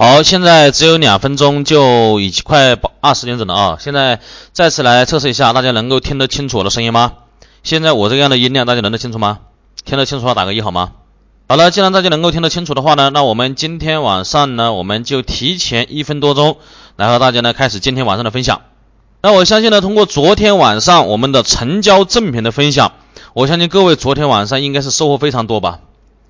好，现在只有两分钟，就已经快二十点整了啊！现在再次来测试一下，大家能够听得清楚我的声音吗？现在我这样的音量，大家听得清楚吗？听得清楚的话，打个一好吗？好了，既然大家能够听得清楚的话呢，那我们今天晚上呢，我们就提前一分多钟来和大家呢开始今天晚上的分享。那我相信呢，通过昨天晚上我们的成交正品的分享，我相信各位昨天晚上应该是收获非常多吧。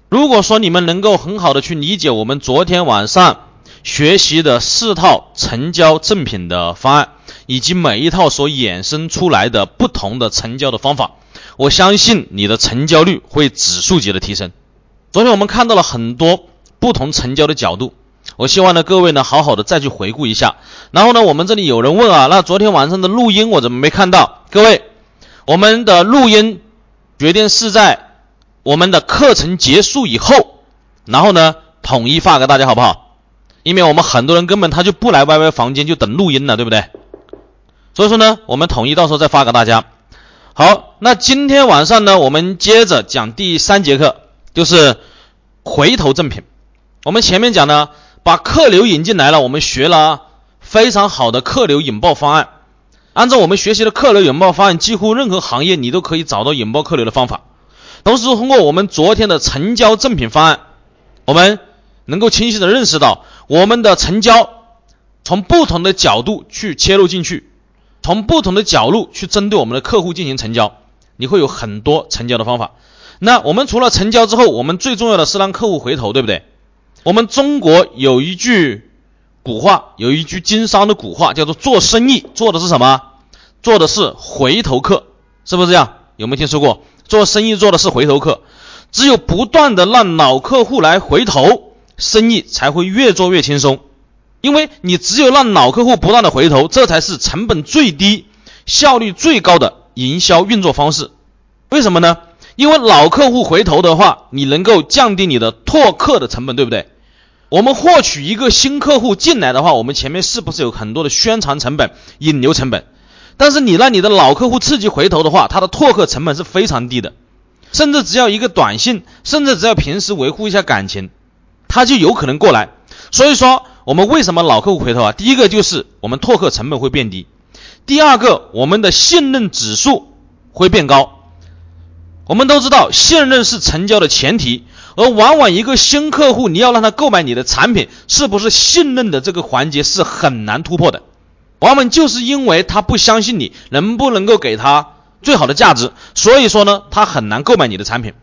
如果说你们能够很好的去理解我们昨天晚上。学习的四套成交正品的方案，以及每一套所衍生出来的不同的成交的方法，我相信你的成交率会指数级的提升。昨天我们看到了很多不同成交的角度，我希望呢各位呢好好的再去回顾一下。然后呢，我们这里有人问啊，那昨天晚上的录音我怎么没看到？各位，我们的录音决定是在我们的课程结束以后，然后呢统一发给大家，好不好？因为我们很多人根本他就不来 YY 房间，就等录音了，对不对？所以说呢，我们统一到时候再发给大家。好，那今天晚上呢，我们接着讲第三节课，就是回头赠品。我们前面讲呢，把客流引进来了，我们学了非常好的客流引爆方案。按照我们学习的客流引爆方案，几乎任何行业你都可以找到引爆客流的方法。同时，通过我们昨天的成交赠品方案，我们。能够清晰的认识到我们的成交，从不同的角度去切入进去，从不同的角度去针对我们的客户进行成交，你会有很多成交的方法。那我们除了成交之后，我们最重要的是让客户回头，对不对？我们中国有一句古话，有一句经商的古话，叫做做生意做的是什么？做的是回头客，是不是这样？有没有听说过？做生意做的是回头客，只有不断的让老客户来回头。生意才会越做越轻松，因为你只有让老客户不断的回头，这才是成本最低、效率最高的营销运作方式。为什么呢？因为老客户回头的话，你能够降低你的拓客的成本，对不对？我们获取一个新客户进来的话，我们前面是不是有很多的宣传成本、引流成本？但是你让你的老客户刺激回头的话，他的拓客成本是非常低的，甚至只要一个短信，甚至只要平时维护一下感情。他就有可能过来，所以说我们为什么老客户回头啊？第一个就是我们拓客成本会变低，第二个我们的信任指数会变高。我们都知道信任是成交的前提，而往往一个新客户你要让他购买你的产品，是不是信任的这个环节是很难突破的？往往就是因为他不相信你能不能够给他最好的价值，所以说呢，他很难购买你的产品，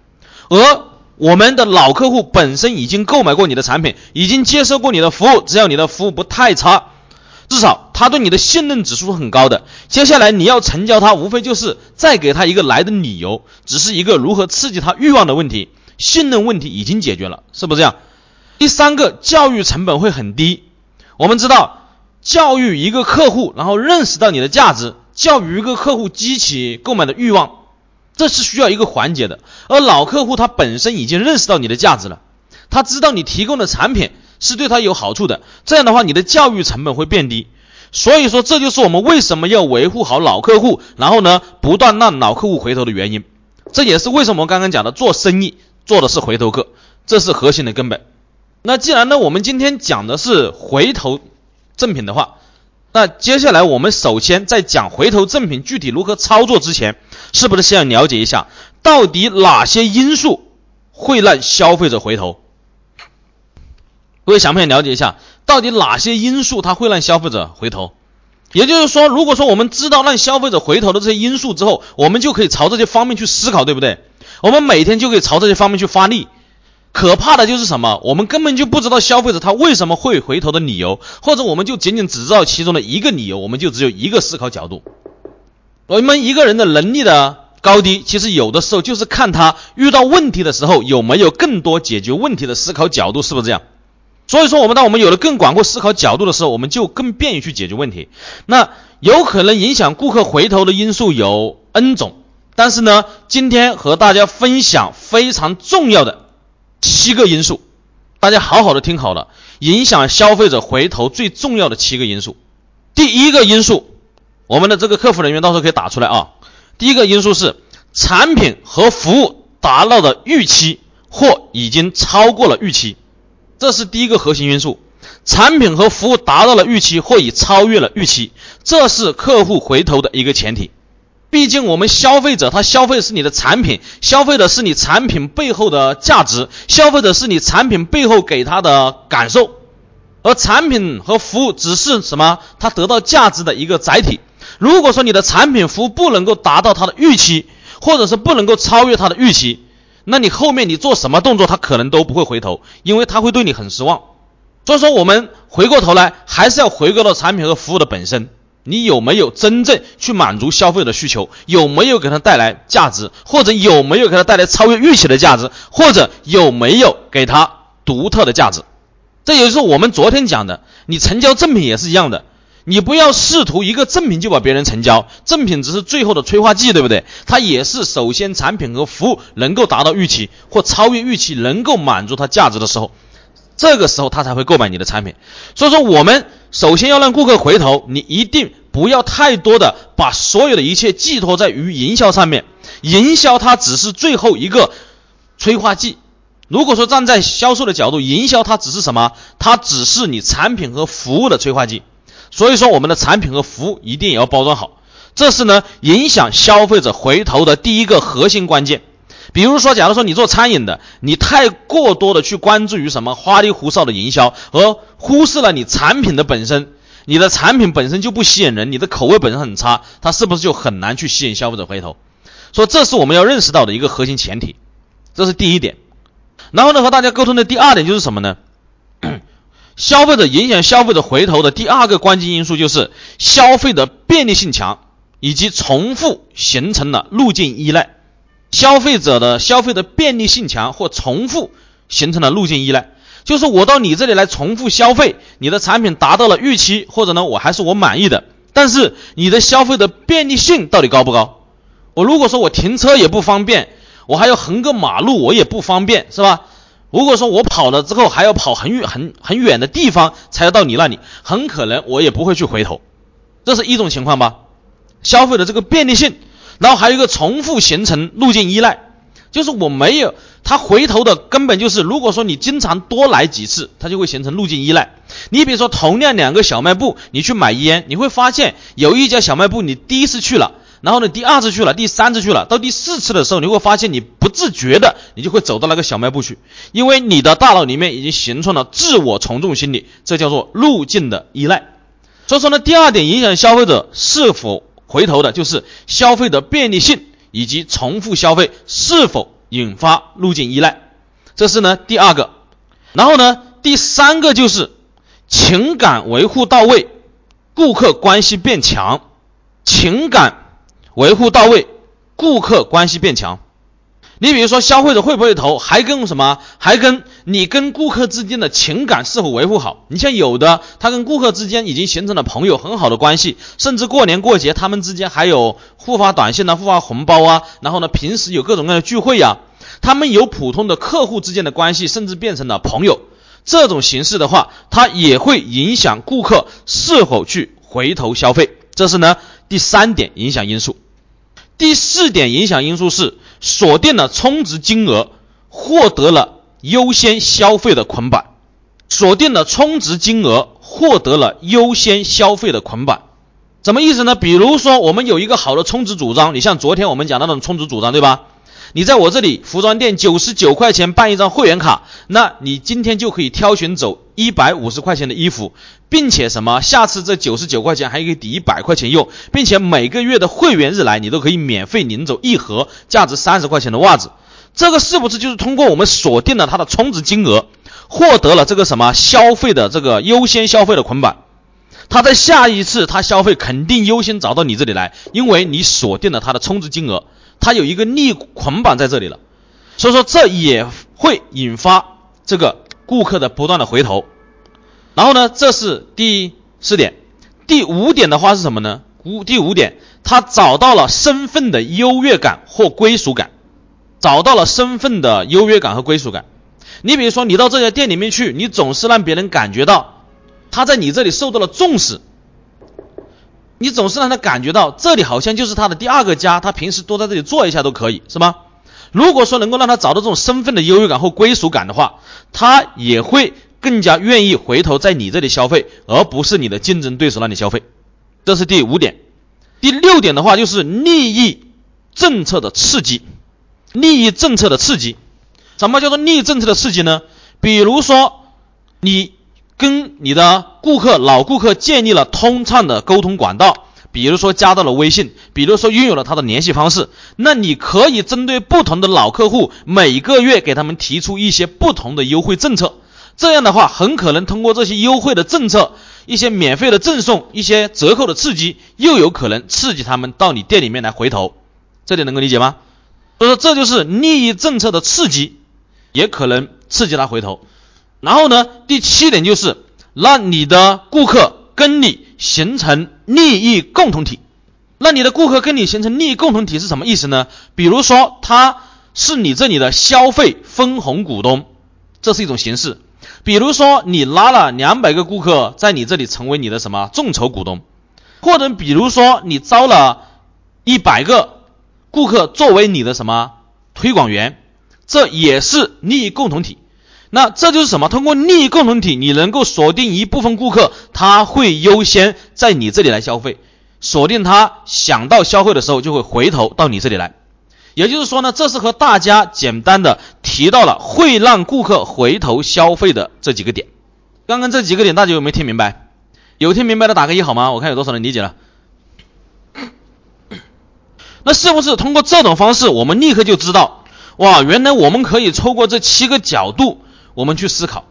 而。我们的老客户本身已经购买过你的产品，已经接受过你的服务，只要你的服务不太差，至少他对你的信任指数很高的。接下来你要成交他，无非就是再给他一个来的理由，只是一个如何刺激他欲望的问题，信任问题已经解决了，是不是这样？第三个，教育成本会很低。我们知道，教育一个客户，然后认识到你的价值，教育一个客户激起购买的欲望。这是需要一个环节的，而老客户他本身已经认识到你的价值了，他知道你提供的产品是对他有好处的，这样的话你的教育成本会变低。所以说这就是我们为什么要维护好老客户，然后呢不断让老客户回头的原因。这也是为什么我刚刚讲的做生意做的是回头客，这是核心的根本。那既然呢我们今天讲的是回头赠品的话。那接下来我们首先在讲回头赠品具体如何操作之前，是不是先要了解一下到底哪些因素会让消费者回头？各位想不想了解一下到底哪些因素它会让消费者回头？也就是说，如果说我们知道让消费者回头的这些因素之后，我们就可以朝这些方面去思考，对不对？我们每天就可以朝这些方面去发力。可怕的就是什么？我们根本就不知道消费者他为什么会回头的理由，或者我们就仅仅只知道其中的一个理由，我们就只有一个思考角度。我们一个人的能力的高低，其实有的时候就是看他遇到问题的时候有没有更多解决问题的思考角度，是不是这样？所以说，我们当我们有了更广阔思考角度的时候，我们就更便于去解决问题。那有可能影响顾客回头的因素有 N 种，但是呢，今天和大家分享非常重要的。七个因素，大家好好的听好了，影响消费者回头最重要的七个因素。第一个因素，我们的这个客服人员到时候可以打出来啊。第一个因素是产品和服务达到的预期或已经超过了预期，这是第一个核心因素。产品和服务达到了预期或已超越了预期，这是客户回头的一个前提。毕竟我们消费者他消费是你的产品，消费的是你产品背后的价值，消费的是你产品背后给他的感受，而产品和服务只是什么？他得到价值的一个载体。如果说你的产品服务不能够达到他的预期，或者是不能够超越他的预期，那你后面你做什么动作，他可能都不会回头，因为他会对你很失望。所以说，我们回过头来还是要回归到产品和服务的本身，你有没有真正去满足消费者的需求？有没有给他带来价值？或者有没有给他带来超越预期的价值？或者有没有给他独特的价值？这也就是我们昨天讲的，你成交赠品也是一样的。你不要试图一个赠品就把别人成交，赠品只是最后的催化剂，对不对？它也是首先产品和服务能够达到预期或超越预期，能够满足它价值的时候，这个时候他才会购买你的产品。所以说，我们首先要让顾客回头，你一定不要太多的把所有的一切寄托在于营销上面，营销它只是最后一个催化剂。如果说站在销售的角度，营销它只是什么？它只是你产品和服务的催化剂。所以说，我们的产品和服务一定也要包装好，这是呢影响消费者回头的第一个核心关键。比如说，假如说你做餐饮的，你太过多的去关注于什么花里胡哨的营销，而忽视了你产品的本身，你的产品本身就不吸引人，你的口味本身很差，它是不是就很难去吸引消费者回头？说这是我们要认识到的一个核心前提，这是第一点。然后呢，和大家沟通的第二点就是什么呢？消费者影响消费者回头的第二个关键因素就是消费的便利性强，以及重复形成了路径依赖。消费者的消费的便利性强或重复形成了路径依赖，就是我到你这里来重复消费，你的产品达到了预期，或者呢我还是我满意的，但是你的消费的便利性到底高不高？我如果说我停车也不方便，我还要横个马路，我也不方便，是吧？如果说我跑了之后还要跑很远很很远的地方才要到你那里，很可能我也不会去回头，这是一种情况吧。消费的这个便利性，然后还有一个重复形成路径依赖，就是我没有他回头的根本就是，如果说你经常多来几次，它就会形成路径依赖。你比如说同样两个小卖部，你去买烟，你会发现有一家小卖部你第一次去了。然后呢，第二次去了，第三次去了，到第四次的时候，你会发现你不自觉的，你就会走到那个小卖部去，因为你的大脑里面已经形成了自我从众心理，这叫做路径的依赖。所以说呢，第二点影响消费者是否回头的，就是消费的便利性以及重复消费是否引发路径依赖，这是呢第二个。然后呢，第三个就是情感维护到位，顾客关系变强，情感。维护到位，顾客关系变强。你比如说，消费者会不会投，还跟什么？还跟你跟顾客之间的情感是否维护好？你像有的，他跟顾客之间已经形成了朋友很好的关系，甚至过年过节他们之间还有互发短信啊、互发红包啊，然后呢，平时有各种各样的聚会呀，他们有普通的客户之间的关系，甚至变成了朋友。这种形式的话，它也会影响顾客是否去回头消费。这是呢第三点影响因素。第四点影响因素是锁定了充值金额，获得了优先消费的捆绑。锁定了充值金额，获得了优先消费的捆绑，什么意思呢？比如说，我们有一个好的充值主张，你像昨天我们讲的那种充值主张，对吧？你在我这里服装店九十九块钱办一张会员卡，那你今天就可以挑选走一百五十块钱的衣服，并且什么？下次这九十九块钱还可以抵一百块钱用，并且每个月的会员日来，你都可以免费领走一盒价值三十块钱的袜子。这个是不是就是通过我们锁定了它的充值金额，获得了这个什么消费的这个优先消费的捆绑？他在下一次他消费肯定优先找到你这里来，因为你锁定了他的充值金额。它有一个利捆绑在这里了，所以说这也会引发这个顾客的不断的回头。然后呢，这是第四点，第五点的话是什么呢？五第五点，他找到了身份的优越感或归属感，找到了身份的优越感和归属感。你比如说，你到这家店里面去，你总是让别人感觉到他在你这里受到了重视。你总是让他感觉到这里好像就是他的第二个家，他平时多在这里坐一下都可以，是吗？如果说能够让他找到这种身份的优越感或归属感的话，他也会更加愿意回头在你这里消费，而不是你的竞争对手那里消费。这是第五点。第六点的话就是利益政策的刺激，利益政策的刺激。什么叫做利益政策的刺激呢？比如说你跟你的顾客老顾客建立了通畅的沟通管道。比如说加到了微信，比如说拥有了他的联系方式，那你可以针对不同的老客户，每个月给他们提出一些不同的优惠政策。这样的话，很可能通过这些优惠的政策、一些免费的赠送、一些折扣的刺激，又有可能刺激他们到你店里面来回头。这点能够理解吗？所以说这就是利益政策的刺激，也可能刺激他回头。然后呢，第七点就是让你的顾客。跟你形成利益共同体，那你的顾客跟你形成利益共同体是什么意思呢？比如说他是你这里的消费分红股东，这是一种形式。比如说你拉了两百个顾客在你这里成为你的什么众筹股东，或者比如说你招了一百个顾客作为你的什么推广员，这也是利益共同体。那这就是什么？通过利益共同体，你能够锁定一部分顾客，他会优先在你这里来消费，锁定他想到消费的时候就会回头到你这里来。也就是说呢，这是和大家简单的提到了会让顾客回头消费的这几个点。刚刚这几个点大家有没有听明白？有听明白的打个一好吗？我看有多少人理解了。那是不是通过这种方式，我们立刻就知道，哇，原来我们可以透过这七个角度。我们去思考，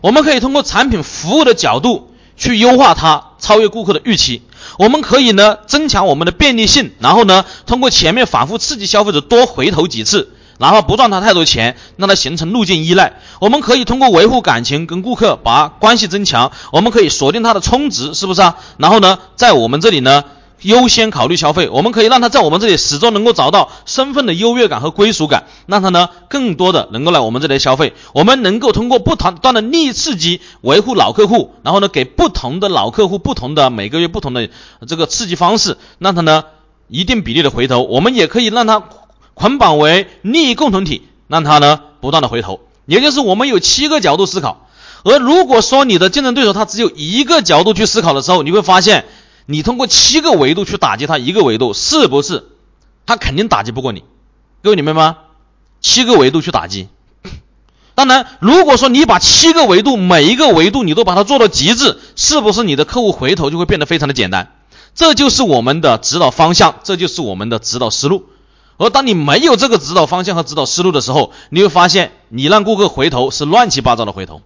我们可以通过产品服务的角度去优化它，超越顾客的预期。我们可以呢增强我们的便利性，然后呢通过前面反复刺激消费者多回头几次，然后不赚他太多钱，让他形成路径依赖。我们可以通过维护感情，跟顾客把关系增强。我们可以锁定他的充值，是不是啊？然后呢，在我们这里呢。优先考虑消费，我们可以让他在我们这里始终能够找到身份的优越感和归属感，让他呢更多的能够来我们这里消费。我们能够通过不同端的利益刺激维护老客户，然后呢给不同的老客户不同的每个月不同的这个刺激方式，让他呢一定比例的回头。我们也可以让他捆绑为利益共同体，让他呢不断的回头。也就是我们有七个角度思考，而如果说你的竞争对手他只有一个角度去思考的时候，你会发现。你通过七个维度去打击他一个维度，是不是？他肯定打击不过你。各位，明白吗？七个维度去打击。当然，如果说你把七个维度每一个维度你都把它做到极致，是不是你的客户回头就会变得非常的简单？这就是我们的指导方向，这就是我们的指导思路。而当你没有这个指导方向和指导思路的时候，你会发现你让顾客回头是乱七八糟的回头。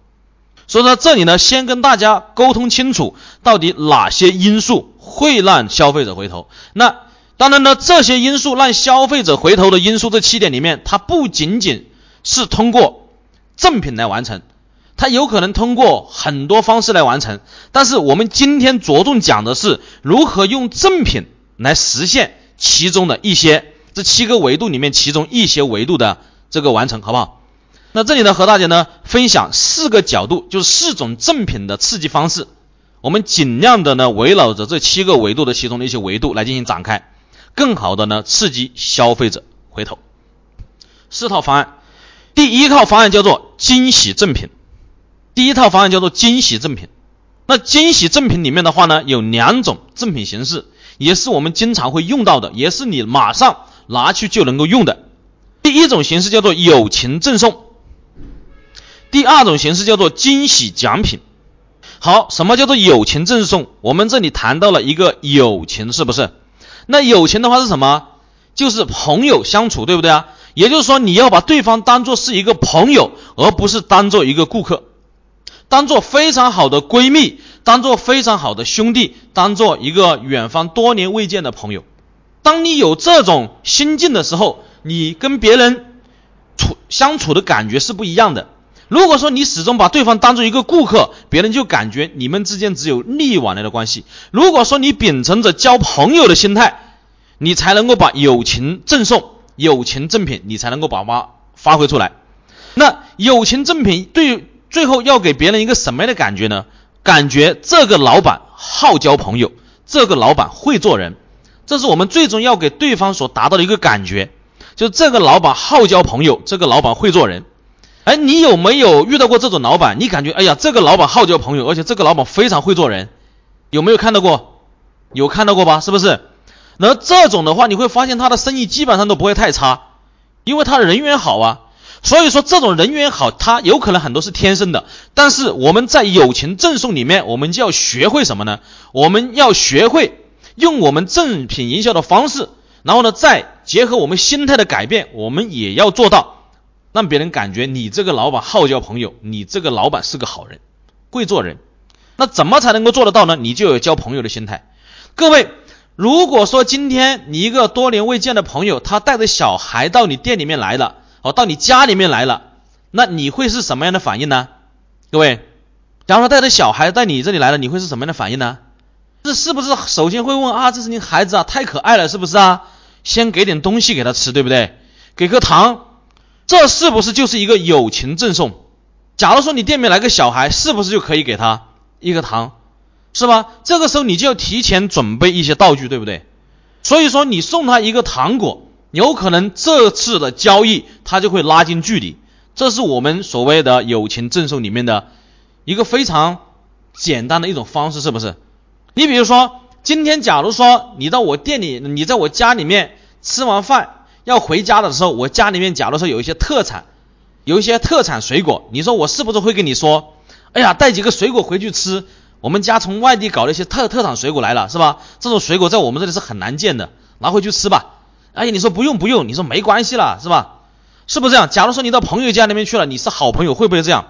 所以说这里呢，先跟大家沟通清楚，到底哪些因素会让消费者回头。那当然呢，这些因素让消费者回头的因素，这七点里面，它不仅仅是通过赠品来完成，它有可能通过很多方式来完成。但是我们今天着重讲的是如何用赠品来实现其中的一些这七个维度里面其中一些维度的这个完成，好不好？那这里呢，和大家呢分享四个角度，就是四种赠品的刺激方式。我们尽量的呢，围绕着这七个维度的其中的一些维度来进行展开，更好的呢刺激消费者回头。四套方案，第一套方案叫做惊喜赠品。第一套方案叫做惊喜赠品。那惊喜赠品里面的话呢，有两种赠品形式，也是我们经常会用到的，也是你马上拿去就能够用的。第一种形式叫做友情赠送。第二种形式叫做惊喜奖品。好，什么叫做友情赠送？我们这里谈到了一个友情，是不是？那友情的话是什么？就是朋友相处，对不对啊？也就是说，你要把对方当做是一个朋友，而不是当做一个顾客，当做非常好的闺蜜，当做非常好的兄弟，当做一个远方多年未见的朋友。当你有这种心境的时候，你跟别人处相处的感觉是不一样的。如果说你始终把对方当做一个顾客，别人就感觉你们之间只有利益往来的关系。如果说你秉承着交朋友的心态，你才能够把友情赠送、友情赠品，你才能够把它发挥出来。那友情赠品对最后要给别人一个什么样的感觉呢？感觉这个老板好交朋友，这个老板会做人，这是我们最终要给对方所达到的一个感觉，就是这个老板好交朋友，这个老板会做人。哎，你有没有遇到过这种老板？你感觉哎呀，这个老板好交朋友，而且这个老板非常会做人，有没有看到过？有看到过吧？是不是？那这种的话，你会发现他的生意基本上都不会太差，因为他的人缘好啊。所以说，这种人缘好，他有可能很多是天生的。但是我们在友情赠送里面，我们就要学会什么呢？我们要学会用我们正品营销的方式，然后呢，再结合我们心态的改变，我们也要做到让别人感觉你这个老板好交朋友，你这个老板是个好人，会做人。那怎么才能够做得到呢？你就有交朋友的心态。各位，如果说今天你一个多年未见的朋友，他带着小孩到你店里面来了。哦，到你家里面来了，那你会是什么样的反应呢？各位，假如说带着小孩在你这里来了，你会是什么样的反应呢？这是不是首先会问啊？这是你孩子啊，太可爱了，是不是啊？先给点东西给他吃，对不对？给颗糖，这是不是就是一个友情赠送？假如说你店面来个小孩，是不是就可以给他一个糖，是吧？这个时候你就要提前准备一些道具，对不对？所以说你送他一个糖果。有可能这次的交易，他就会拉近距离，这是我们所谓的友情赠送里面的一个非常简单的一种方式，是不是？你比如说，今天假如说你到我店里，你在我家里面吃完饭要回家的时候，我家里面假如说有一些特产，有一些特产水果，你说我是不是会跟你说，哎呀，带几个水果回去吃？我们家从外地搞了一些特特产水果来了，是吧？这种水果在我们这里是很难见的，拿回去吃吧。哎，你说不用不用，你说没关系了，是吧？是不是这样？假如说你到朋友家里面去了，你是好朋友，会不会这样？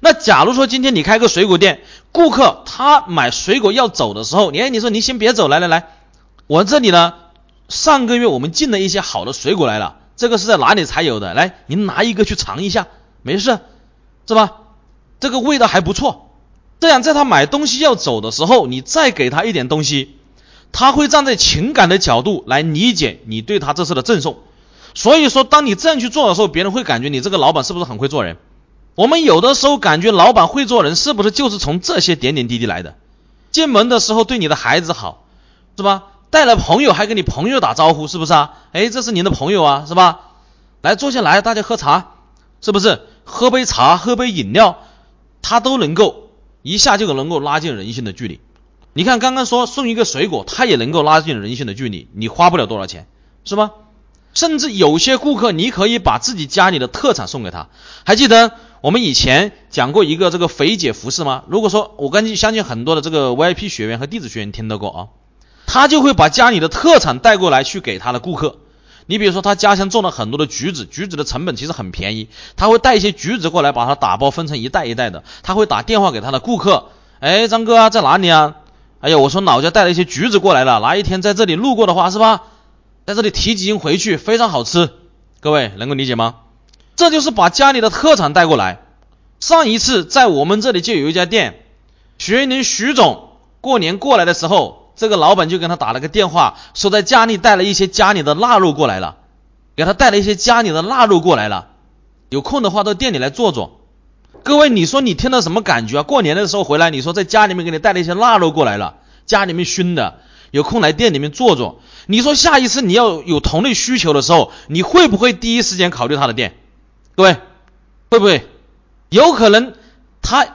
那假如说今天你开个水果店，顾客他买水果要走的时候，你哎，你说你先别走，来来来，我这里呢，上个月我们进了一些好的水果来了，这个是在哪里才有的？来，您拿一个去尝一下，没事，是吧？这个味道还不错。这样在他买东西要走的时候，你再给他一点东西。他会站在情感的角度来理解你对他这次的赠送，所以说，当你这样去做的时候，别人会感觉你这个老板是不是很会做人？我们有的时候感觉老板会做人，是不是就是从这些点点滴滴来的？进门的时候对你的孩子好，是吧？带了朋友还跟你朋友打招呼，是不是啊？哎，这是您的朋友啊，是吧？来坐下来，大家喝茶，是不是？喝杯茶，喝杯饮料，他都能够一下就能够拉近人性的距离。你看，刚刚说送一个水果，他也能够拉近人性的距离，你花不了多少钱，是吧？甚至有些顾客，你可以把自己家里的特产送给他。还记得我们以前讲过一个这个肥姐服饰吗？如果说我跟相信很多的这个 VIP 学员和弟子学员听到过啊，他就会把家里的特产带过来去给他的顾客。你比如说他家乡种了很多的橘子，橘子的成本其实很便宜，他会带一些橘子过来，把它打包分成一袋一袋的，他会打电话给他的顾客，哎，张哥啊，在哪里啊？哎呀，我从老家带了一些橘子过来了，哪一天在这里路过的话，是吧？在这里提几斤回去，非常好吃。各位能够理解吗？这就是把家里的特产带过来。上一次在我们这里就有一家店，学员徐总过年过来的时候，这个老板就跟他打了个电话，说在家里带了一些家里的腊肉过来了，给他带了一些家里的腊肉过来了，有空的话到店里来坐坐。各位，你说你听到什么感觉啊？过年的时候回来，你说在家里面给你带了一些腊肉过来了，家里面熏的，有空来店里面坐坐。你说下一次你要有同类需求的时候，你会不会第一时间考虑他的店？各位，会不会？有可能他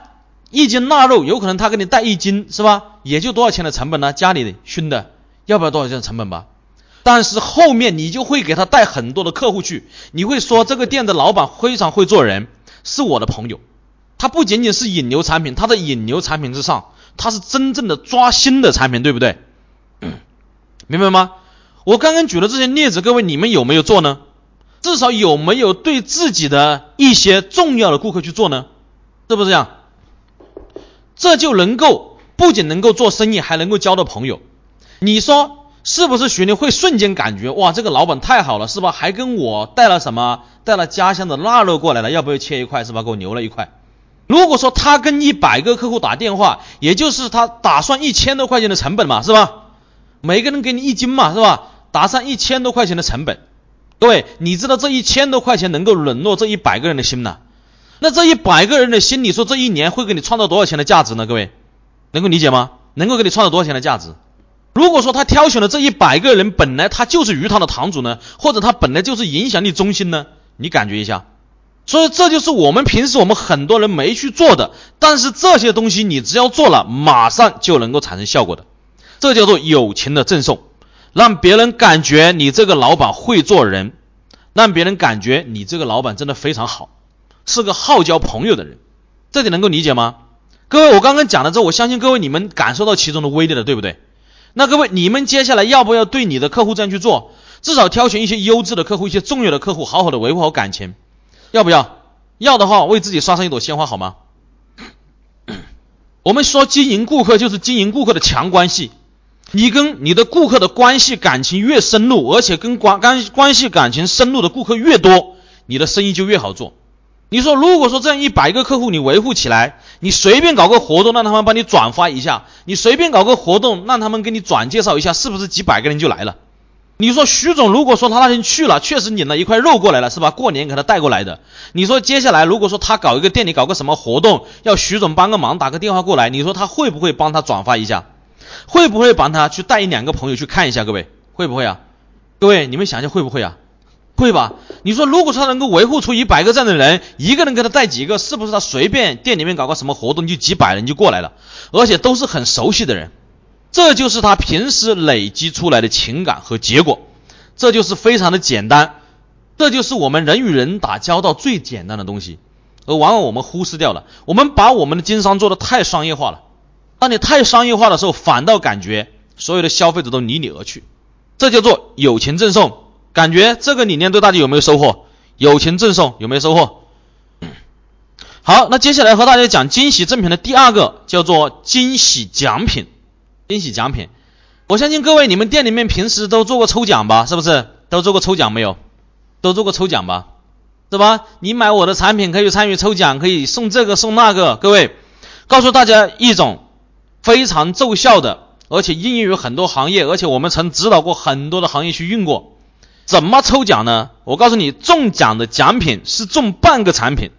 一斤腊肉，有可能他给你带一斤，是吧？也就多少钱的成本呢？家里熏的，要不要多少钱的成本吧？但是后面你就会给他带很多的客户去，你会说这个店的老板非常会做人，是我的朋友。他不仅仅是引流产品，他的引流产品之上，他是真正的抓新的产品，对不对？明白吗？我刚刚举的这些例子，各位你们有没有做呢？至少有没有对自己的一些重要的顾客去做呢？是不是这样？这就能够不仅能够做生意，还能够交到朋友。你说是不是？学员会瞬间感觉哇，这个老板太好了，是吧？还跟我带了什么？带了家乡的腊肉过来了，要不要切一块？是吧？给我留了一块。如果说他跟一百个客户打电话，也就是他打算一千多块钱的成本嘛，是吧？每个人给你一斤嘛，是吧？打上一千多块钱的成本，各位，你知道这一千多块钱能够冷落这一百个人的心呢？那这一百个人的心，你说这一年会给你创造多少钱的价值呢？各位，能够理解吗？能够给你创造多少钱的价值？如果说他挑选的这一百个人本来他就是鱼塘的堂主呢，或者他本来就是影响力中心呢？你感觉一下。所以这就是我们平时我们很多人没去做的，但是这些东西你只要做了，马上就能够产生效果的。这叫做友情的赠送，让别人感觉你这个老板会做人，让别人感觉你这个老板真的非常好，是个好交朋友的人。这点能够理解吗？各位，我刚刚讲了之后，我相信各位你们感受到其中的威力了，对不对？那各位，你们接下来要不要对你的客户这样去做？至少挑选一些优质的客户，一些重要的客户，好好的维护好感情。要不要？要的话，为自己刷上一朵鲜花好吗？我们说经营顾客就是经营顾客的强关系，你跟你的顾客的关系感情越深入，而且跟关关关系感情深入的顾客越多，你的生意就越好做。你说，如果说这样一百个客户你维护起来，你随便搞个活动让他们帮你转发一下，你随便搞个活动让他们给你转介绍一下，是不是几百个人就来了？你说徐总，如果说他那天去了，确实领了一块肉过来了，是吧？过年给他带过来的。你说接下来如果说他搞一个店里搞个什么活动，要徐总帮个忙，打个电话过来，你说他会不会帮他转发一下？会不会帮他去带一两个朋友去看一下？各位会不会啊？各位你们想想会不会啊？会吧？你说如果他能够维护出一百个这样的人，一个人给他带几个，是不是他随便店里面搞个什么活动就几百人就过来了，而且都是很熟悉的人。这就是他平时累积出来的情感和结果，这就是非常的简单，这就是我们人与人打交道最简单的东西，而往往我们忽视掉了。我们把我们的经商做的太商业化了，当你太商业化的时候，反倒感觉所有的消费者都离你而去。这叫做友情赠送，感觉这个理念对大家有没有收获？友情赠送有没有收获？好，那接下来和大家讲惊喜赠品的第二个叫做惊喜奖品。惊喜奖品，我相信各位你们店里面平时都做过抽奖吧？是不是都做过抽奖没有？都做过抽奖吧？是吧？你买我的产品可以参与抽奖，可以送这个送那个。各位，告诉大家一种非常奏效的，而且应用于很多行业，而且我们曾指导过很多的行业去用过。怎么抽奖呢？我告诉你，中奖的奖品是中半个产品。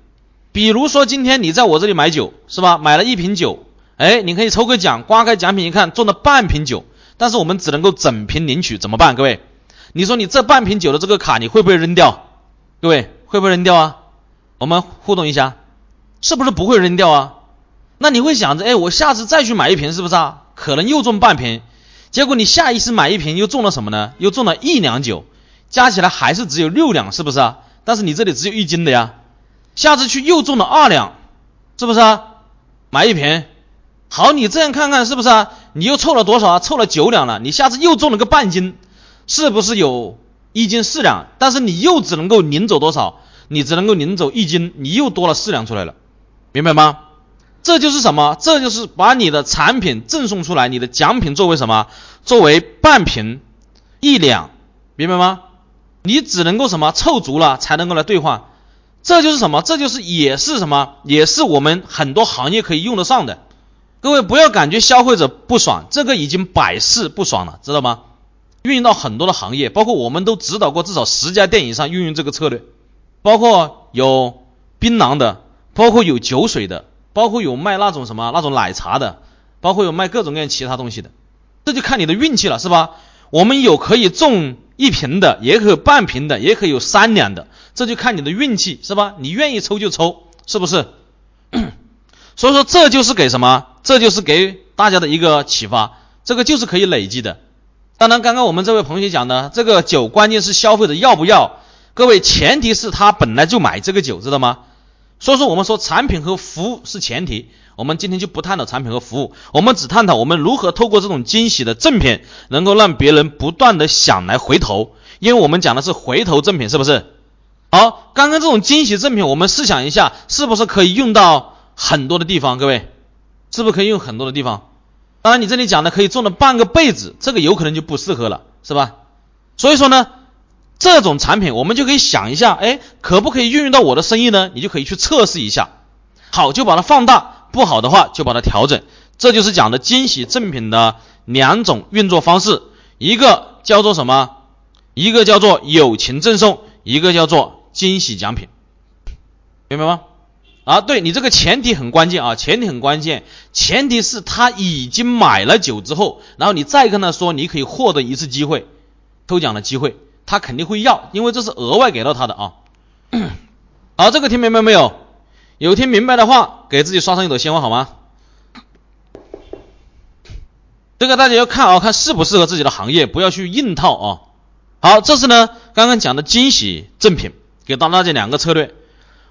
比如说今天你在我这里买酒，是吧？买了一瓶酒。哎，你可以抽个奖，刮开奖品一看，中了半瓶酒，但是我们只能够整瓶领取，怎么办？各位，你说你这半瓶酒的这个卡，你会不会扔掉？各位会不会扔掉啊？我们互动一下，是不是不会扔掉啊？那你会想着，哎，我下次再去买一瓶，是不是啊？可能又中半瓶，结果你下一次买一瓶又中了什么呢？又中了一两酒，加起来还是只有六两，是不是啊？但是你这里只有一斤的呀，下次去又中了二两，是不是啊？买一瓶。好，你这样看看是不是啊？你又凑了多少啊？凑了九两了。你下次又中了个半斤，是不是有一斤四两？但是你又只能够领走多少？你只能够领走一斤，你又多了四两出来了，明白吗？这就是什么？这就是把你的产品赠送出来，你的奖品作为什么？作为半瓶一两，明白吗？你只能够什么凑足了才能够来兑换，这就是什么？这就是也是什么？也是我们很多行业可以用得上的。各位不要感觉消费者不爽，这个已经百试不爽了，知道吗？运用到很多的行业，包括我们都指导过至少十家店以上运用这个策略，包括有槟榔的，包括有酒水的，包括有卖那种什么那种奶茶的，包括有卖各种各样其他东西的，这就看你的运气了，是吧？我们有可以中一瓶的，也可以半瓶的，也可以有三两的，这就看你的运气，是吧？你愿意抽就抽，是不是？所以说这就是给什么？这就是给大家的一个启发，这个就是可以累积的。当然，刚刚我们这位同学讲的这个酒，关键是消费者要不要。各位，前提是他本来就买这个酒，知道吗？所以说，我们说产品和服务是前提。我们今天就不探讨产品和服务，我们只探讨我们如何透过这种惊喜的赠品，能够让别人不断的想来回头。因为我们讲的是回头赠品，是不是？好，刚刚这种惊喜赠品，我们试想一下，是不是可以用到？很多的地方，各位，是不是可以用很多的地方？当然，你这里讲的可以种了半个被子，这个有可能就不适合了，是吧？所以说呢，这种产品我们就可以想一下，哎，可不可以运用到我的生意呢？你就可以去测试一下，好就把它放大，不好的话就把它调整。这就是讲的惊喜赠品的两种运作方式，一个叫做什么？一个叫做友情赠送，一个叫做惊喜奖品，明白吗？啊，对你这个前提很关键啊，前提很关键，前提是他已经买了酒之后，然后你再跟他说你可以获得一次机会，抽奖的机会，他肯定会要，因为这是额外给到他的啊。好，这个听明白没有？有听明白的话，给自己刷上一朵鲜花好吗？这个大家要看啊，看适不适合自己的行业，不要去硬套啊。好，这是呢刚刚讲的惊喜赠品，给到大家两个策略。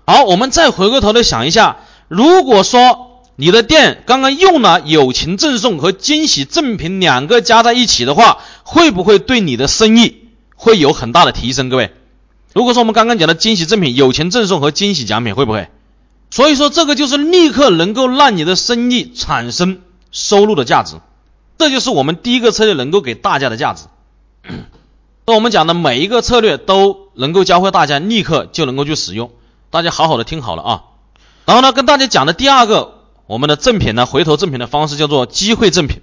好，我们再回过头来想一下，如果说你的店刚刚用了友情赠送和惊喜赠品两个加在一起的话，会不会对你的生意会有很大的提升？各位，如果说我们刚刚讲的惊喜赠品、友情赠送和惊喜奖品，会不会？所以说，这个就是立刻能够让你的生意产生收入的价值，这就是我们第一个策略能够给大家的价值。那我们讲的每一个策略都能够教会大家立刻就能够去使用，大家好好的听好了啊。然后呢，跟大家讲的第二个我们的赠品呢，回头赠品的方式叫做机会赠品，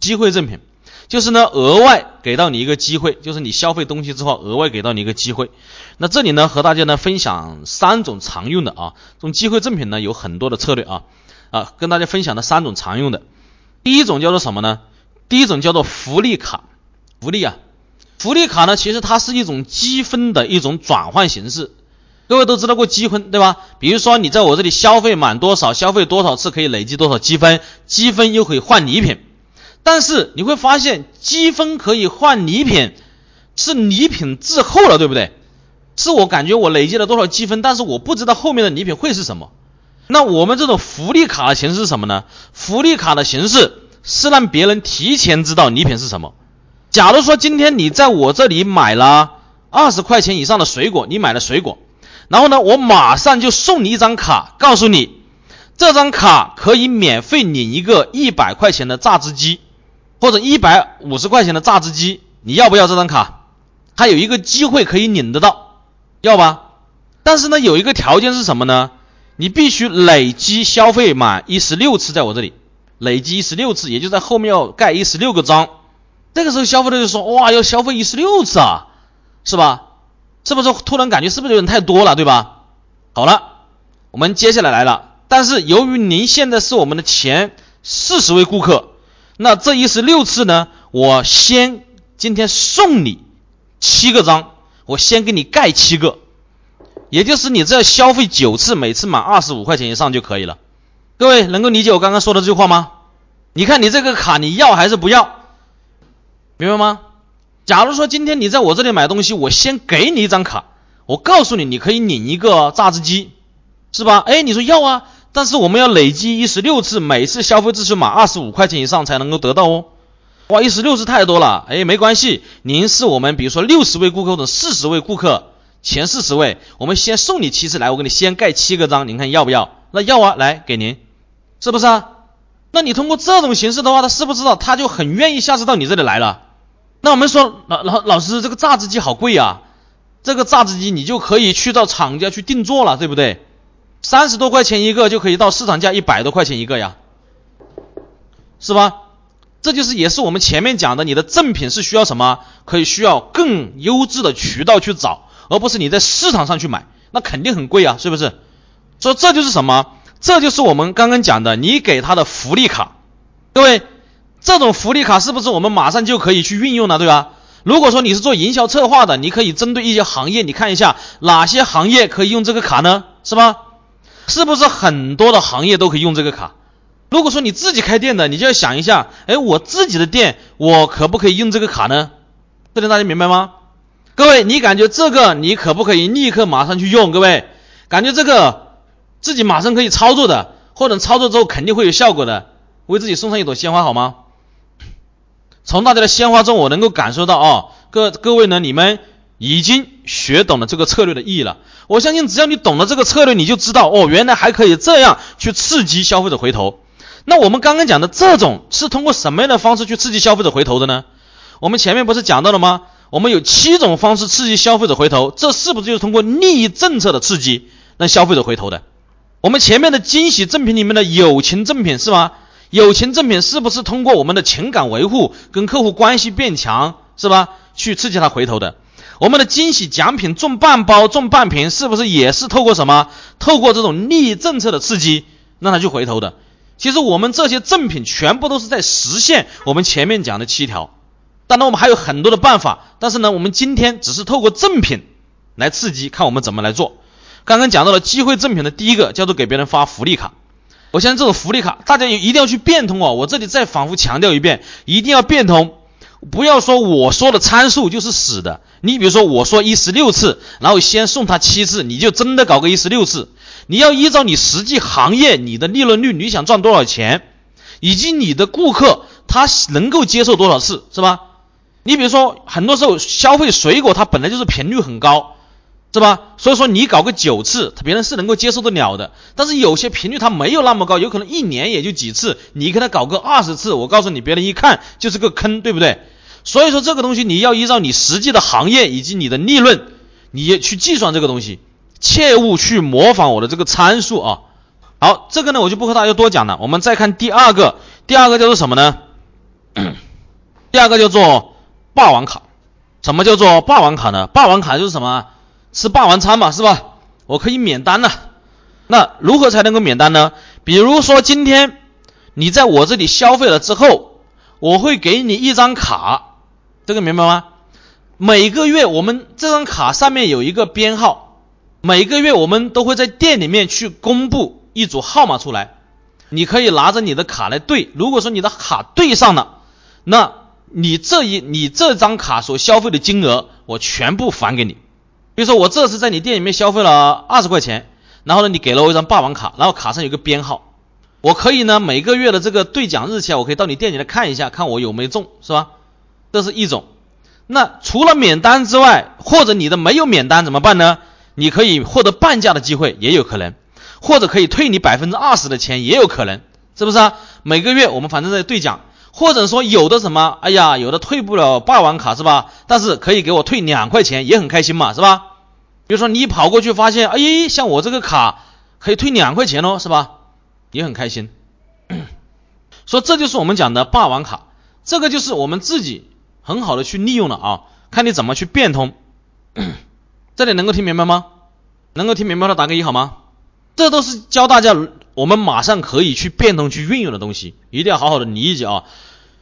机会赠品。就是呢，额外给到你一个机会，就是你消费东西之后，额外给到你一个机会。那这里呢，和大家呢分享三种常用的啊，这种机会赠品呢有很多的策略啊啊，跟大家分享的三种常用的。第一种叫做什么呢？第一种叫做福利卡，福利啊，福利卡呢，其实它是一种积分的一种转换形式。各位都知道过积分对吧？比如说你在我这里消费满多少，消费多少次可以累积多少积分，积分又可以换礼品。但是你会发现，积分可以换礼品，是礼品滞后了，对不对？是我感觉我累积了多少积分，但是我不知道后面的礼品会是什么。那我们这种福利卡的形式是什么呢？福利卡的形式是让别人提前知道礼品是什么。假如说今天你在我这里买了二十块钱以上的水果，你买了水果，然后呢，我马上就送你一张卡，告诉你这张卡可以免费领一个一百块钱的榨汁机。或者一百五十块钱的榨汁机，你要不要这张卡？还有一个机会可以领得到，要吧？但是呢，有一个条件是什么呢？你必须累积消费满一十六次，在我这里累积一十六次，也就在后面要盖一十六个章。这个时候消费者就说：“哇，要消费一十六次啊，是吧？是不是突然感觉是不是有点太多了，对吧？”好了，我们接下来来了。但是由于您现在是我们的前四十位顾客。那这一十六次呢？我先今天送你七个章，我先给你盖七个，也就是你只要消费九次，每次满二十五块钱以上就可以了。各位能够理解我刚刚说的这句话吗？你看你这个卡你要还是不要？明白吗？假如说今天你在我这里买东西，我先给你一张卡，我告诉你你可以领一个榨汁机，是吧？哎，你说要啊。但是我们要累积一十六次，每次消费至少满二十五块钱以上才能够得到哦。哇，一十六次太多了，哎，没关系，您是我们比如说六十位顾客或者四十位顾客，前四十位，我们先送你七次来，我给你先盖七个章，您看要不要？那要啊，来给您，是不是啊？那你通过这种形式的话，他是不是知道他就很愿意下次到你这里来了？那我们说老老老师，这个榨汁机好贵啊，这个榨汁机你就可以去到厂家去定做了，对不对？三十多块钱一个就可以到市场价一百多块钱一个呀，是吧？这就是也是我们前面讲的，你的赠品是需要什么？可以需要更优质的渠道去找，而不是你在市场上去买，那肯定很贵啊，是不是？所以这就是什么？这就是我们刚刚讲的，你给他的福利卡。各位，这种福利卡是不是我们马上就可以去运用了，对吧？如果说你是做营销策划的，你可以针对一些行业，你看一下哪些行业可以用这个卡呢？是吧？是不是很多的行业都可以用这个卡？如果说你自己开店的，你就要想一下，哎，我自己的店我可不可以用这个卡呢？这点大家明白吗？各位，你感觉这个你可不可以立刻马上去用？各位，感觉这个自己马上可以操作的，或者操作之后肯定会有效果的，为自己送上一朵鲜花好吗？从大家的鲜花中，我能够感受到啊，各各位呢，你们。已经学懂了这个策略的意义了。我相信，只要你懂了这个策略，你就知道哦，原来还可以这样去刺激消费者回头。那我们刚刚讲的这种是通过什么样的方式去刺激消费者回头的呢？我们前面不是讲到了吗？我们有七种方式刺激消费者回头，这是不是就是通过利益政策的刺激让消费者回头的？我们前面的惊喜赠品里面的友情赠品是吗？友情赠品是不是通过我们的情感维护跟客户关系变强是吧？去刺激他回头的？我们的惊喜奖品中半包中半瓶，是不是也是透过什么？透过这种利益政策的刺激，让他去回头的。其实我们这些赠品全部都是在实现我们前面讲的七条。当然我们还有很多的办法，但是呢，我们今天只是透过赠品来刺激，看我们怎么来做。刚刚讲到了机会赠品的第一个叫做给别人发福利卡。我相信这种福利卡，大家一定要去变通哦。我这里再反复强调一遍，一定要变通，不要说我说的参数就是死的。你比如说我说一十六次，然后先送他七次，你就真的搞个一十六次。你要依照你实际行业你的利润率，你想赚多少钱，以及你的顾客他能够接受多少次，是吧？你比如说很多时候消费水果，它本来就是频率很高。是吧？所以说你搞个九次，别人是能够接受得了的。但是有些频率它没有那么高，有可能一年也就几次。你给他搞个二十次，我告诉你，别人一看就是个坑，对不对？所以说这个东西你要依照你实际的行业以及你的利润，你也去计算这个东西，切勿去模仿我的这个参数啊。好，这个呢我就不和大家多讲了。我们再看第二个，第二个叫做什么呢？第二个叫做霸王卡。什么叫做霸王卡呢？霸王卡就是什么？吃霸王餐嘛，是吧？我可以免单了。那如何才能够免单呢？比如说今天你在我这里消费了之后，我会给你一张卡，这个明白吗？每个月我们这张卡上面有一个编号，每个月我们都会在店里面去公布一组号码出来，你可以拿着你的卡来对。如果说你的卡对上了，那你这一你这张卡所消费的金额，我全部返给你。比如说我这次在你店里面消费了二十块钱，然后呢，你给了我一张霸王卡，然后卡上有个编号，我可以呢每个月的这个兑奖日期啊，我可以到你店里来看一下，看我有没有中，是吧？这是一种。那除了免单之外，或者你的没有免单怎么办呢？你可以获得半价的机会，也有可能，或者可以退你百分之二十的钱，也有可能，是不是啊？每个月我们反正在兑奖。或者说有的什么，哎呀，有的退不了霸王卡是吧？但是可以给我退两块钱，也很开心嘛，是吧？比如说你跑过去发现，哎，像我这个卡可以退两块钱哦，是吧？也很开心。说这就是我们讲的霸王卡，这个就是我们自己很好的去利用了啊，看你怎么去变通。这里能够听明白吗？能够听明白的打个一好吗？这都是教大家。我们马上可以去变通、去运用的东西，一定要好好的理解啊！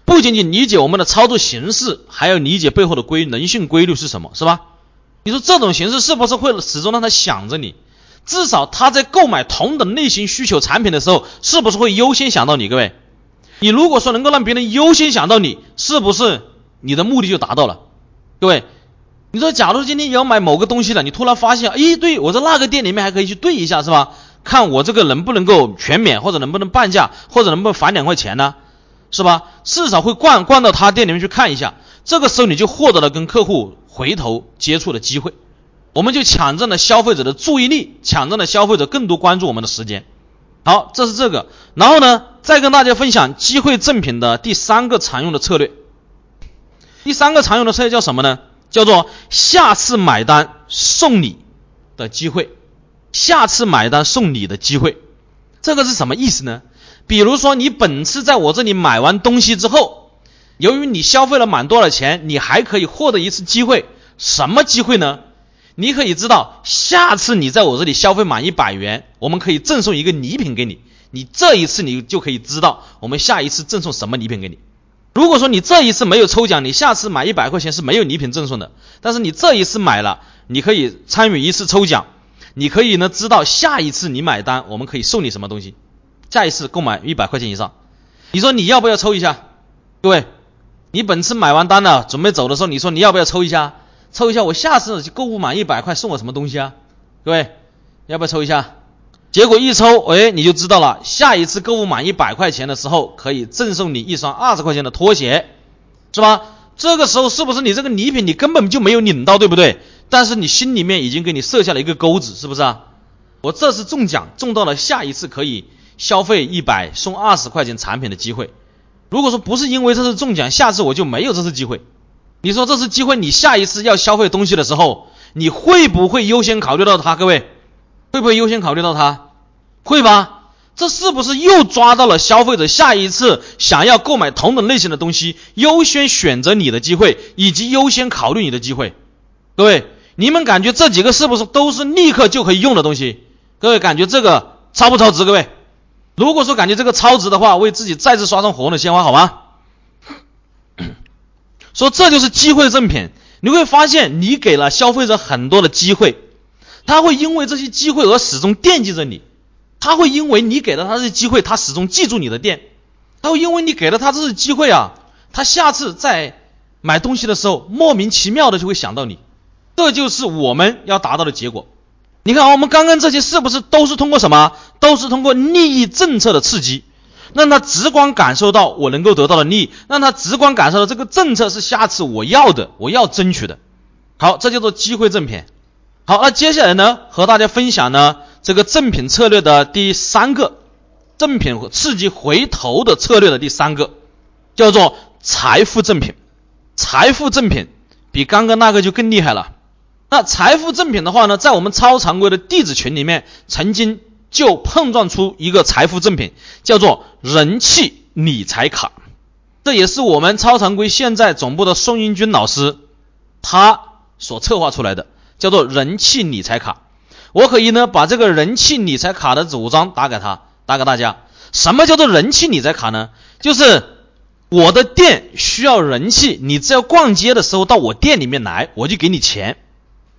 不仅仅理解我们的操作形式，还要理解背后的规人性规律是什么，是吧？你说这种形式是不是会始终让他想着你？至少他在购买同等类型需求产品的时候，是不是会优先想到你？各位，你如果说能够让别人优先想到你，是不是你的目的就达到了？各位，你说假如今天你要买某个东西了，你突然发现，哎，对我在那个店里面还可以去对一下，是吧？看我这个能不能够全免，或者能不能半价，或者能不能返两块钱呢？是吧？至少会逛逛到他店里面去看一下，这个时候你就获得了跟客户回头接触的机会，我们就抢占了消费者的注意力，抢占了消费者更多关注我们的时间。好，这是这个，然后呢，再跟大家分享机会赠品的第三个常用的策略。第三个常用的策略叫什么呢？叫做下次买单送礼的机会。下次买单送礼的机会，这个是什么意思呢？比如说你本次在我这里买完东西之后，由于你消费了蛮多的钱，你还可以获得一次机会，什么机会呢？你可以知道，下次你在我这里消费满一百元，我们可以赠送一个礼品给你。你这一次你就可以知道，我们下一次赠送什么礼品给你。如果说你这一次没有抽奖，你下次买一百块钱是没有礼品赠送的。但是你这一次买了，你可以参与一次抽奖。你可以呢知道下一次你买单，我们可以送你什么东西。下一次购买一百块钱以上，你说你要不要抽一下？各位，你本次买完单了，准备走的时候，你说你要不要抽一下？抽一下，我下次购物满一百块送我什么东西啊？各位，要不要抽一下？结果一抽，哎，你就知道了。下一次购物满一百块钱的时候，可以赠送你一双二十块钱的拖鞋，是吧？这个时候是不是你这个礼品你根本就没有领到，对不对？但是你心里面已经给你设下了一个钩子，是不是啊？我这次中奖中到了下一次可以消费一百送二十块钱产品的机会。如果说不是因为这次中奖，下次我就没有这次机会。你说这次机会，你下一次要消费东西的时候，你会不会优先考虑到它？各位，会不会优先考虑到它？会吧？这是不是又抓到了消费者下一次想要购买同等类型的东西优先选择你的机会，以及优先考虑你的机会？各位。你们感觉这几个是不是都是立刻就可以用的东西？各位感觉这个超不超值？各位，如果说感觉这个超值的话，为自己再次刷上火红的鲜花好吗？说这就是机会赠品，你会发现你给了消费者很多的机会，他会因为这些机会而始终惦记着你，他会因为你给了他这些机会，他始终记住你的店，他会因为你给了他这些机会啊，他下次在买东西的时候莫名其妙的就会想到你，这就是我们要达到的结果。你看，我们刚刚这些是不是都是通过什么？都是通过利益政策的刺激，让他直观感受到我能够得到的利益，让他直观感受到这个政策是下次我要的，我要争取的。好，这叫做机会赠品。好，那接下来呢，和大家分享呢这个赠品策略的第三个，赠品刺激回头的策略的第三个，叫做财富赠品。财富赠品比刚刚那个就更厉害了。那财富赠品的话呢，在我们超常规的弟子群里面，曾经就碰撞出一个财富赠品，叫做人气理财卡。这也是我们超常规现在总部的宋英军老师，他。所策划出来的叫做人气理财卡，我可以呢把这个人气理财卡的主张打给他，打给大家。什么叫做人气理财卡呢？就是我的店需要人气，你只要逛街的时候到我店里面来，我就给你钱。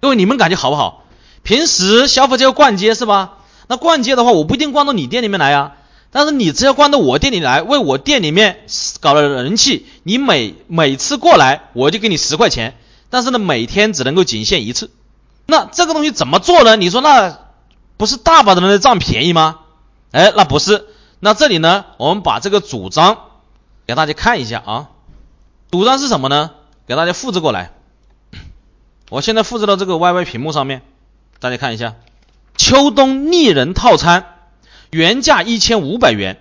各位你们感觉好不好？平时消费者要逛街是吧？那逛街的话，我不一定逛到你店里面来呀，但是你只要逛到我店里来，为我店里面搞了人气，你每每次过来我就给你十块钱。但是呢，每天只能够仅限一次，那这个东西怎么做呢？你说那不是大把的人在占便宜吗？哎，那不是。那这里呢，我们把这个主张给大家看一下啊。主张是什么呢？给大家复制过来。我现在复制到这个 YY 屏幕上面，大家看一下。秋冬丽人套餐原价一千五百元，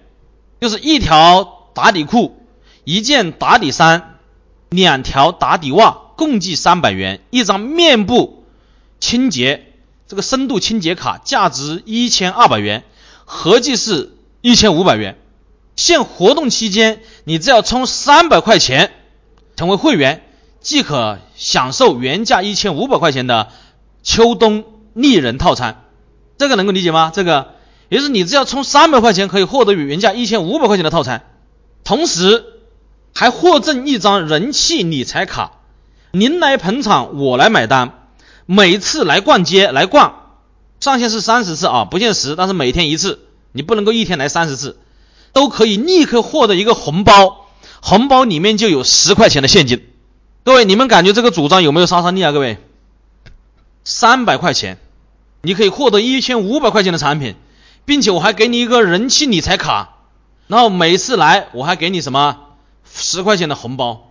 就是一条打底裤，一件打底衫，两条打底袜。共计三百元一张面部清洁这个深度清洁卡，价值一千二百元，合计是一千五百元。现活动期间，你只要充三百块钱成为会员，即可享受原价一千五百块钱的秋冬丽人套餐。这个能够理解吗？这个也就是你只要充三百块钱可以获得原价一千五百块钱的套餐，同时还获赠一张人气理财卡。您来捧场，我来买单。每次来逛街来逛，上限是三十次啊，不限时，但是每天一次，你不能够一天来三十次，都可以立刻获得一个红包，红包里面就有十块钱的现金。各位，你们感觉这个主张有没有杀伤力啊？各位，三百块钱，你可以获得一千五百块钱的产品，并且我还给你一个人气理财卡，然后每次来我还给你什么十块钱的红包。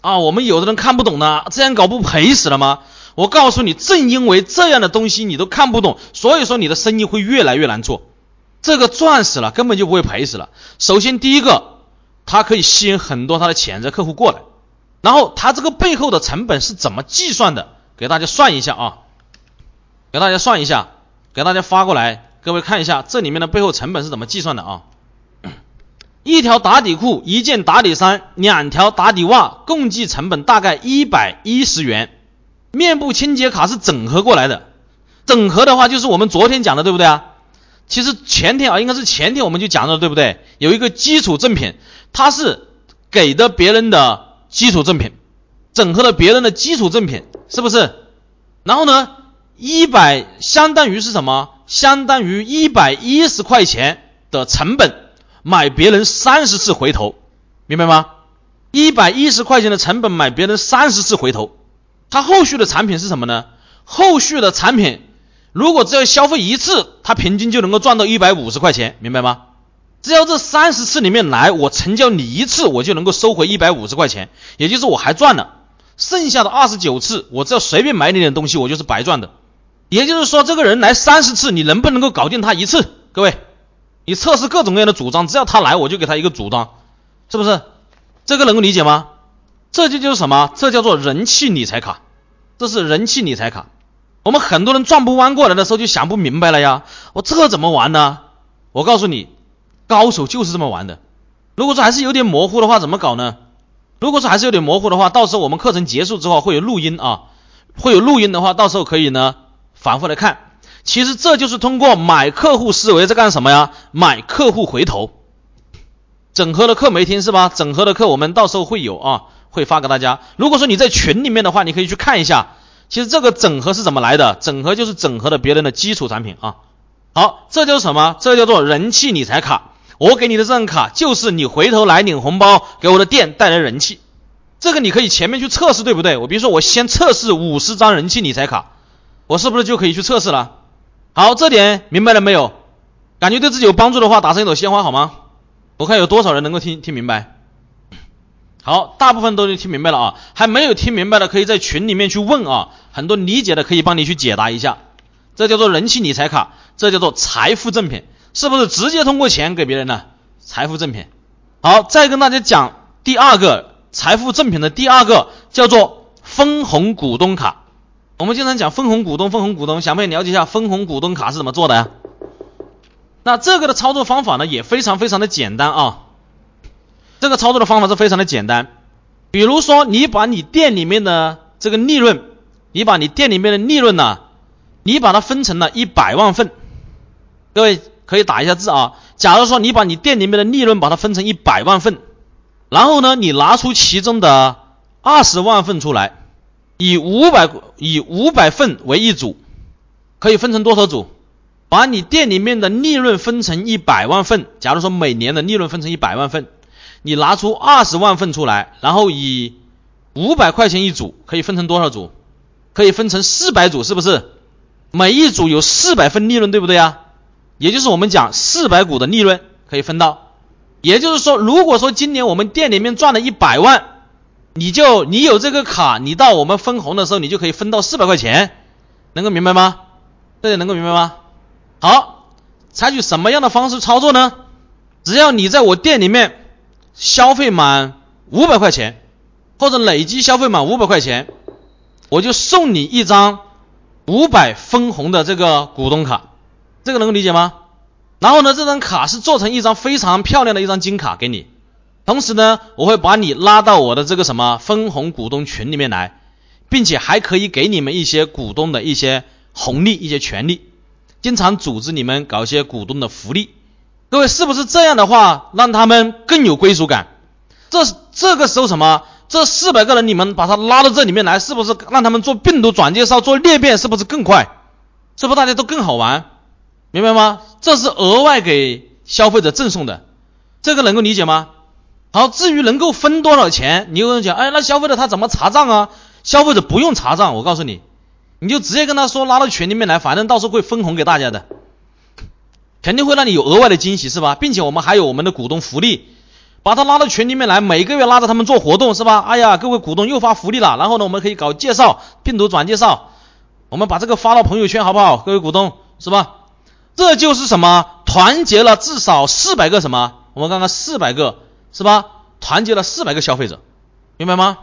啊，我们有的人看不懂呢，这样搞不赔死了吗？我告诉你，正因为这样的东西你都看不懂，所以说你的生意会越来越难做。这个赚死了，根本就不会赔死了。首先，第一个，它可以吸引很多他的潜在客户过来，然后它这个背后的成本是怎么计算的？给大家算一下啊，给大家算一下，给大家发过来，各位看一下这里面的背后成本是怎么计算的啊？一条打底裤，一件打底衫，两条打底袜，共计成本大概一百一十元。面部清洁卡是整合过来的，整合的话就是我们昨天讲的，对不对啊？其实前天啊，应该是前天我们就讲了，对不对？有一个基础赠品，它是给的别人的基础赠品，整合了别人的基础赠品，是不是？然后呢，一百相当于是什么？相当于一百一十块钱的成本。买别人三十次回头，明白吗？一百一十块钱的成本买别人三十次回头，他后续的产品是什么呢？后续的产品如果只要消费一次，他平均就能够赚到一百五十块钱，明白吗？只要这三十次里面来，我成交你一次，我就能够收回一百五十块钱，也就是我还赚了。剩下的二十九次，我只要随便买你点东西，我就是白赚的。也就是说，这个人来三十次，你能不能够搞定他一次？各位。你测试各种各样的主张，只要他来，我就给他一个主张，是不是？这个能够理解吗？这就就是什么？这叫做人气理财卡，这是人气理财卡。我们很多人转不弯过来的时候，就想不明白了呀。我这怎么玩呢？我告诉你，高手就是这么玩的。如果说还是有点模糊的话，怎么搞呢？如果说还是有点模糊的话，到时候我们课程结束之后会有录音啊，会有录音的话，到时候可以呢反复来看。其实这就是通过买客户思维在干什么呀？买客户回头。整合的课没听是吧？整合的课我们到时候会有啊，会发给大家。如果说你在群里面的话，你可以去看一下。其实这个整合是怎么来的？整合就是整合的别人的基础产品啊。好，这叫什么？这叫做人气理财卡。我给你的这张卡，就是你回头来领红包，给我的店带来人气。这个你可以前面去测试，对不对？我比如说，我先测试五十张人气理财卡，我是不是就可以去测试了？好，这点明白了没有？感觉对自己有帮助的话，打上一朵鲜花好吗？我看有多少人能够听听明白？好，大部分都能听明白了啊，还没有听明白的，可以在群里面去问啊，很多理解的可以帮你去解答一下。这叫做人气理财卡，这叫做财富赠品，是不是直接通过钱给别人呢财富赠品？好，再跟大家讲第二个财富赠品的第二个叫做分红股东卡。我们经常讲分红股东，分红股东，想不想了解一下分红股东卡是怎么做的呀？那这个的操作方法呢，也非常非常的简单啊。这个操作的方法是非常的简单，比如说你把你店里面的这个利润，你把你店里面的利润呢。你把它分成了一百万份，各位可以打一下字啊。假如说你把你店里面的利润把它分成一百万份，然后呢，你拿出其中的二十万份出来，以五百以五百份为一组，可以分成多少组？把你店里面的利润分成一百万份，假如说每年的利润分成一百万份，你拿出二十万份出来，然后以五百块钱一组，可以分成多少组？可以分成四百组，是不是？每一组有四百份利润，对不对啊？也就是我们讲四百股的利润可以分到。也就是说，如果说今年我们店里面赚了一百万，你就你有这个卡，你到我们分红的时候，你就可以分到四百块钱，能够明白吗？大家能够明白吗？好，采取什么样的方式操作呢？只要你在我店里面消费满五百块钱，或者累计消费满五百块钱，我就送你一张。五百分红的这个股东卡，这个能够理解吗？然后呢，这张卡是做成一张非常漂亮的一张金卡给你，同时呢，我会把你拉到我的这个什么分红股东群里面来，并且还可以给你们一些股东的一些红利、一些权利，经常组织你们搞一些股东的福利。各位是不是这样的话，让他们更有归属感？这这个时候什么？这四百个人，你们把他拉到这里面来，是不是让他们做病毒转介绍、做裂变，是不是更快？是不是大家都更好玩？明白吗？这是额外给消费者赠送的，这个能够理解吗？好，至于能够分多少钱，你有人讲，哎，那消费者他怎么查账啊？消费者不用查账，我告诉你，你就直接跟他说拉到群里面来，反正到时候会分红给大家的，肯定会让你有额外的惊喜，是吧？并且我们还有我们的股东福利。把他拉到群里面来，每个月拉着他们做活动，是吧？哎呀，各位股东又发福利了。然后呢，我们可以搞介绍，病毒转介绍，我们把这个发到朋友圈，好不好？各位股东，是吧？这就是什么？团结了至少四百个什么？我们刚刚四百个，是吧？团结了四百个消费者，明白吗？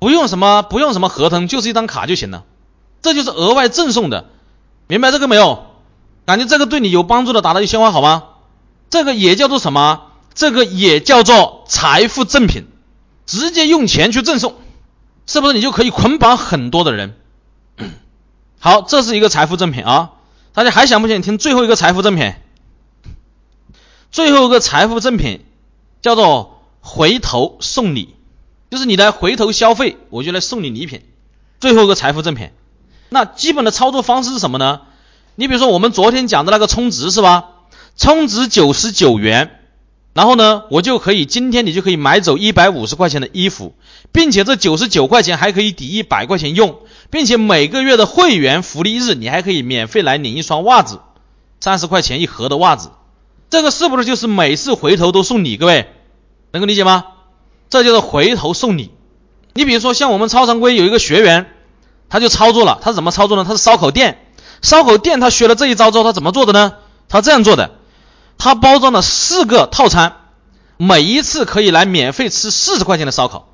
不用什么，不用什么合同，就是一张卡就行了。这就是额外赠送的，明白这个没有？感觉这个对你有帮助的，打了一鲜花好吗？这个也叫做什么？这个也叫做财富赠品，直接用钱去赠送，是不是你就可以捆绑很多的人？好，这是一个财富赠品啊！大家还想不想听最后一个财富赠品？最后一个财富赠品叫做回头送礼，就是你来回头消费，我就来送你礼品。最后一个财富赠品，那基本的操作方式是什么呢？你比如说我们昨天讲的那个充值是吧？充值九十九元。然后呢，我就可以今天你就可以买走一百五十块钱的衣服，并且这九十九块钱还可以抵一百块钱用，并且每个月的会员福利日你还可以免费来领一双袜子，三十块钱一盒的袜子，这个是不是就是每次回头都送礼？各位能够理解吗？这就是回头送礼。你比如说像我们超常规有一个学员，他就操作了，他怎么操作呢？他是烧烤店，烧烤店他学了这一招之后，他怎么做的呢？他这样做的。他包装了四个套餐，每一次可以来免费吃四十块钱的烧烤。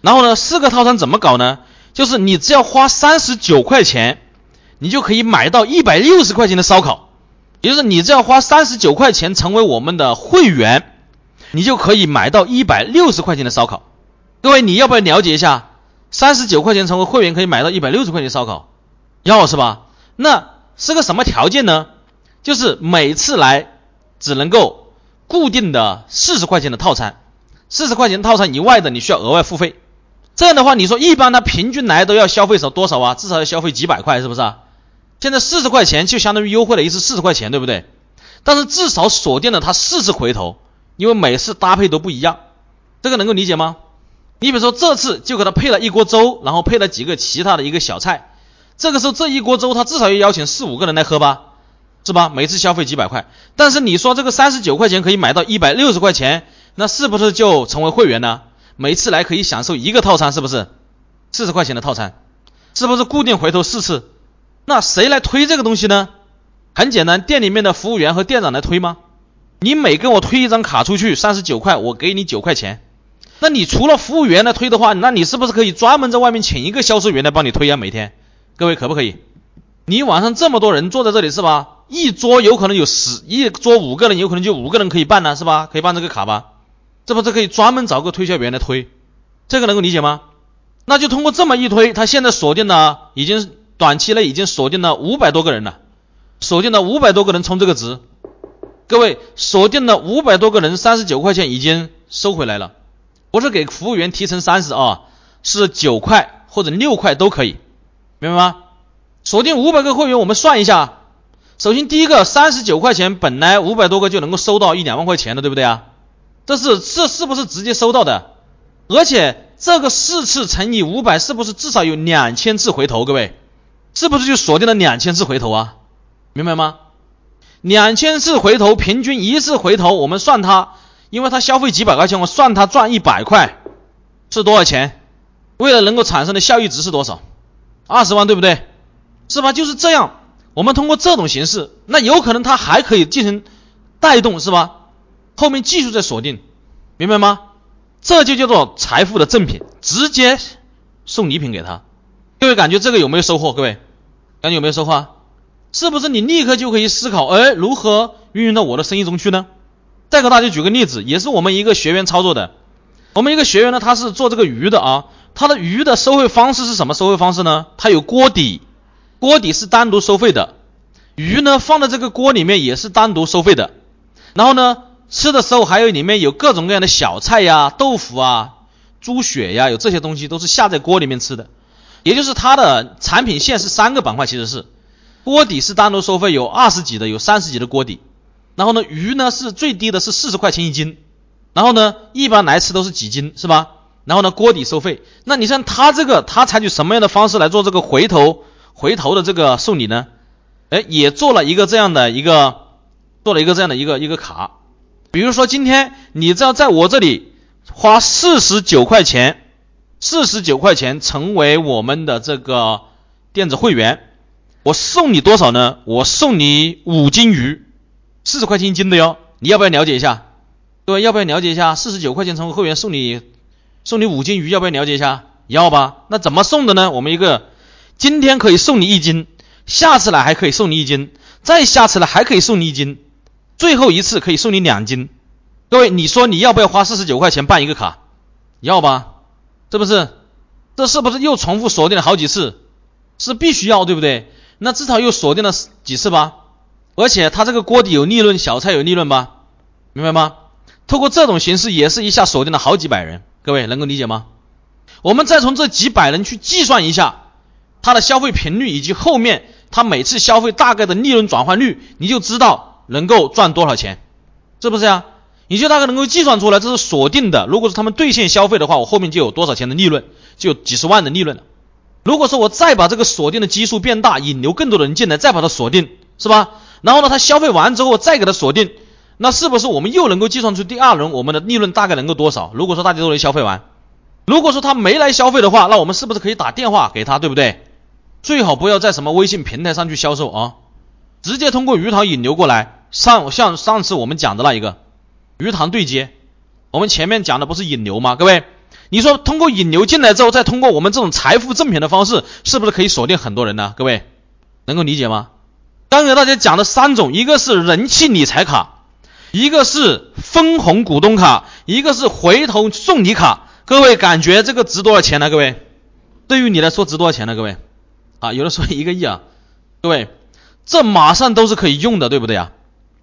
然后呢，四个套餐怎么搞呢？就是你只要花三十九块钱，你就可以买到一百六十块钱的烧烤。也就是你只要花三十九块钱成为我们的会员，你就可以买到一百六十块钱的烧烤。各位，你要不要了解一下？三十九块钱成为会员可以买到一百六十块钱烧烤，要是吧？那是个什么条件呢？就是每次来。只能够固定的四十块钱的套餐，四十块钱套餐以外的你需要额外付费。这样的话，你说一般他平均来都要消费少多少啊？至少要消费几百块，是不是啊？现在四十块钱就相当于优惠了一次四十块钱，对不对？但是至少锁定了他四次回头，因为每次搭配都不一样，这个能够理解吗？你比如说这次就给他配了一锅粥，然后配了几个其他的一个小菜，这个时候这一锅粥他至少要邀请四五个人来喝吧，是吧？每次消费几百块，但是你说这个三十九块钱可以买到一百六十块钱，那是不是就成为会员呢？每次来可以享受一个套餐，是不是？四十块钱的套餐，是不是固定回头四次？那谁来推这个东西呢？很简单，店里面的服务员和店长来推吗？你每跟我推一张卡出去，三十九块，我给你九块钱。那你除了服务员来推的话，那你是不是可以专门在外面请一个销售员来帮你推啊？每天，各位可不可以？你晚上这么多人坐在这里是吧？一桌有可能有十，一桌五个人，有可能就五个人可以办呢，是吧？可以办这个卡吧？这不是可以专门找个推销员来推？这个能够理解吗？那就通过这么一推，他现在锁定了，已经短期内已经锁定了五百多个人了。锁定了五百多个人充这个值，各位锁定了五百多个人，三十九块钱已经收回来了，不是给服务员提成三十啊，是九块或者六块都可以，明白吗？锁定五百个会员，我们算一下，首先第一个三十九块钱，本来五百多个就能够收到一两万块钱的，对不对啊？这是这是不是直接收到的？而且这个四次乘以五百，是不是至少有两千次回头？各位，是不是就锁定了两千次回头啊？明白吗？两千次回头，平均一次回头，我们算它，因为它消费几百块钱，我算它赚一百块是多少钱？为了能够产生的效益值是多少？二十万，对不对？是吧？就是这样，我们通过这种形式，那有可能它还可以进行带动，是吧？后面继续再锁定，明白吗？这就叫做财富的赠品，直接送礼品给他。各位感觉这个有没有收获？各位感觉有没有收获？是不是你立刻就可以思考，哎，如何运用到我的生意中去呢？再给大家举个例子，也是我们一个学员操作的。我们一个学员呢，他是做这个鱼的啊，它的鱼的收费方式是什么收费方式呢？它有锅底，锅底是单独收费的，鱼呢放在这个锅里面也是单独收费的。然后呢，吃的时候还有里面有各种各样的小菜呀、豆腐啊、猪血呀，有这些东西都是下在锅里面吃的。也就是它的产品线是三个板块，其实是。锅底是单独收费，有二十几的，有三十几的锅底。然后呢，鱼呢是最低的是四十块钱一斤。然后呢，一般来吃都是几斤，是吧？然后呢，锅底收费。那你像他这个，他采取什么样的方式来做这个回头回头的这个送礼呢？哎，也做了一个这样的一个，做了一个这样的一个一个卡。比如说今天你只要在我这里花四十九块钱，四十九块钱成为我们的这个电子会员。我送你多少呢？我送你五斤鱼，四十块钱一斤的哟。你要不要了解一下？各位要不要了解一下？四十九块钱成为会员送你送你五斤鱼，要不要了解一下？要吧？那怎么送的呢？我们一个今天可以送你一斤，下次来还可以送你一斤，再下次来还可以送你一斤，最后一次可以送你两斤。各位，你说你要不要花四十九块钱办一个卡？要吧？这不是？这是不是又重复锁定了好几次？是必须要，对不对？那至少又锁定了几次吧，而且他这个锅底有利润，小菜有利润吧，明白吗？通过这种形式也是一下锁定了好几百人，各位能够理解吗？我们再从这几百人去计算一下他的消费频率以及后面他每次消费大概的利润转换率，你就知道能够赚多少钱，是不是呀？你就大概能够计算出来，这是锁定的。如果是他们兑现消费的话，我后面就有多少钱的利润，就有几十万的利润了。如果说我再把这个锁定的基数变大，引流更多的人进来，再把它锁定，是吧？然后呢，他消费完之后再给他锁定，那是不是我们又能够计算出第二轮我们的利润大概能够多少？如果说大家都能消费完，如果说他没来消费的话，那我们是不是可以打电话给他，对不对？最好不要在什么微信平台上去销售啊，直接通过鱼塘引流过来。上像上次我们讲的那一个鱼塘对接，我们前面讲的不是引流吗？各位。你说通过引流进来之后，再通过我们这种财富赠品的方式，是不是可以锁定很多人呢？各位能够理解吗？刚给大家讲的三种，一个是人气理财卡，一个是分红股东卡，一个是回头送礼卡。各位感觉这个值多少钱呢？各位，对于你来说值多少钱呢？各位啊，有的说一个亿啊，各位这马上都是可以用的，对不对呀？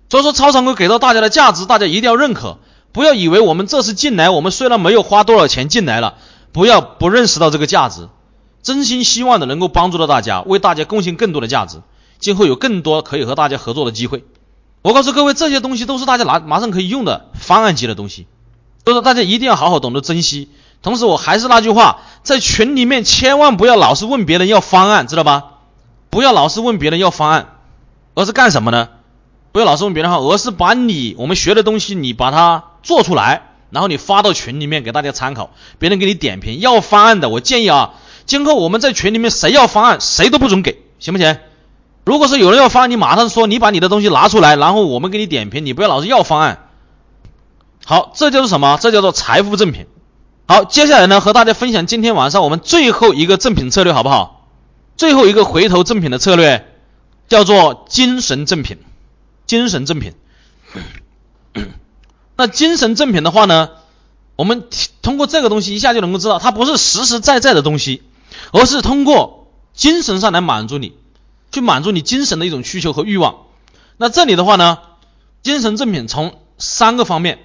所以说超常规给到大家的价值，大家一定要认可。不要以为我们这次进来，我们虽然没有花多少钱进来了，不要不认识到这个价值，真心希望的能够帮助到大家，为大家贡献更多的价值，今后有更多可以和大家合作的机会。我告诉各位，这些东西都是大家拿马上可以用的方案级的东西，都是大家一定要好好懂得珍惜。同时，我还是那句话，在群里面千万不要老是问别人要方案，知道吧？不要老是问别人要方案，而是干什么呢？不要老是问别人哈，而是把你我们学的东西，你把它做出来，然后你发到群里面给大家参考，别人给你点评要方案的，我建议啊，今后我们在群里面谁要方案，谁都不准给，行不行？如果是有人要方案，你马上说，你把你的东西拿出来，然后我们给你点评，你不要老是要方案。好，这就是什么？这叫做财富赠品。好，接下来呢，和大家分享今天晚上我们最后一个赠品策略，好不好？最后一个回头赠品的策略叫做精神赠品。精神赠品，那精神赠品的话呢，我们通过这个东西一下就能够知道，它不是实实在在的东西，而是通过精神上来满足你，去满足你精神的一种需求和欲望。那这里的话呢，精神赠品从三个方面，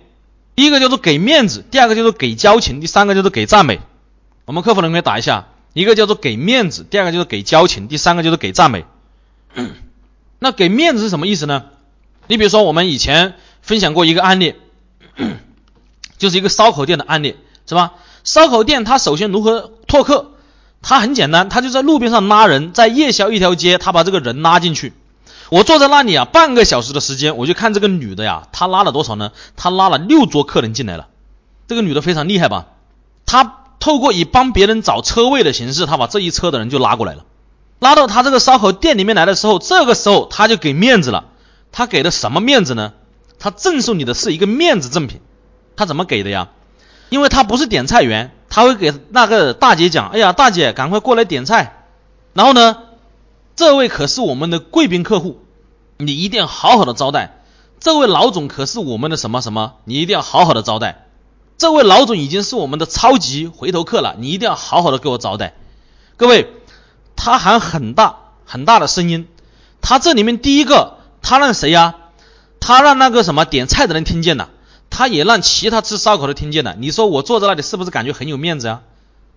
第一个叫做给面子，第二个叫做给交情，第三个叫做给赞美。我们客服人员打一下，一个叫做给面子，第二个就是给交情，第三个就是给赞美。那给面子是什么意思呢？你比如说，我们以前分享过一个案例，就是一个烧烤店的案例，是吧？烧烤店它首先如何拓客？他很简单，他就在路边上拉人，在夜宵一条街，他把这个人拉进去。我坐在那里啊，半个小时的时间，我就看这个女的呀，她拉了多少呢？她拉了六桌客人进来了。这个女的非常厉害吧？她透过以帮别人找车位的形式，她把这一车的人就拉过来了。拉到她这个烧烤店里面来的时候，这个时候她就给面子了。她给的什么面子呢？她赠送你的是一个面子赠品，她怎么给的呀？因为她不是点菜员，他会给那个大姐讲：“哎呀，大姐，赶快过来点菜。”然后呢，这位可是我们的贵宾客户，你一定要好好的招待。这位老总可是我们的什么什么，你一定要好好的招待。这位老总已经是我们的超级回头客了，你一定要好好的给我招待。各位，他喊很大很大的声音，他这里面第一个。他让谁呀？他让那个什么点菜的人听见了，他也让其他吃烧烤的听见了。你说我坐在那里是不是感觉很有面子啊？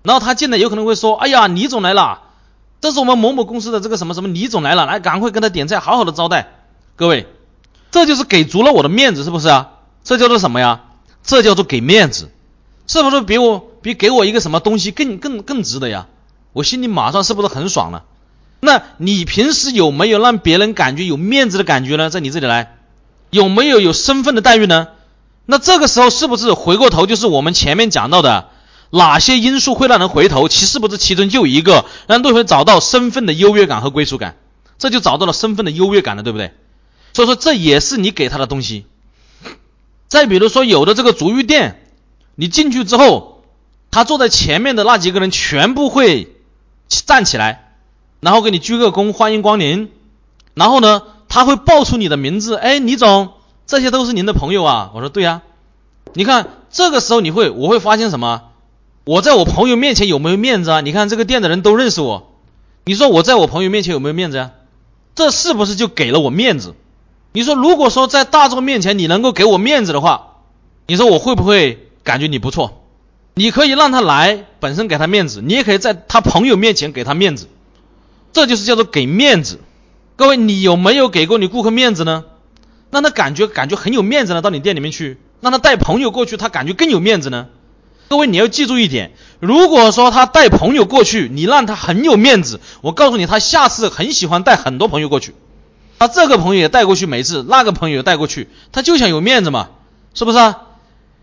然后他进来有可能会说：“哎呀，李总来了，这是我们某某公司的这个什么什么李总来了，来赶快跟他点菜，好好的招待。”各位，这就是给足了我的面子，是不是啊？这叫做什么呀？这叫做给面子，是不是比我比给我一个什么东西更更更值得呀？我心里马上是不是很爽了？那你平时有没有让别人感觉有面子的感觉呢？在你这里来，有没有有身份的待遇呢？那这个时候是不是回过头就是我们前面讲到的哪些因素会让人回头？其是不是其中就一个让对方找到身份的优越感和归属感？这就找到了身份的优越感了，对不对？所以说这也是你给他的东西。再比如说有的这个足浴店，你进去之后，他坐在前面的那几个人全部会站起来。然后给你鞠个躬，欢迎光临。然后呢，他会报出你的名字，哎，李总，这些都是您的朋友啊。我说对呀。你看这个时候你会，我会发现什么？我在我朋友面前有没有面子啊？你看这个店的人都认识我，你说我在我朋友面前有没有面子啊？这是不是就给了我面子？你说如果说在大众面前你能够给我面子的话，你说我会不会感觉你不错？你可以让他来，本身给他面子，你也可以在他朋友面前给他面子。这就是叫做给面子，各位，你有没有给过你顾客面子呢？让他感觉感觉很有面子呢，到你店里面去，让他带朋友过去，他感觉更有面子呢。各位，你要记住一点，如果说他带朋友过去，你让他很有面子，我告诉你，他下次很喜欢带很多朋友过去，他这个朋友也带过去，每次那个朋友也带过去，他就想有面子嘛，是不是啊？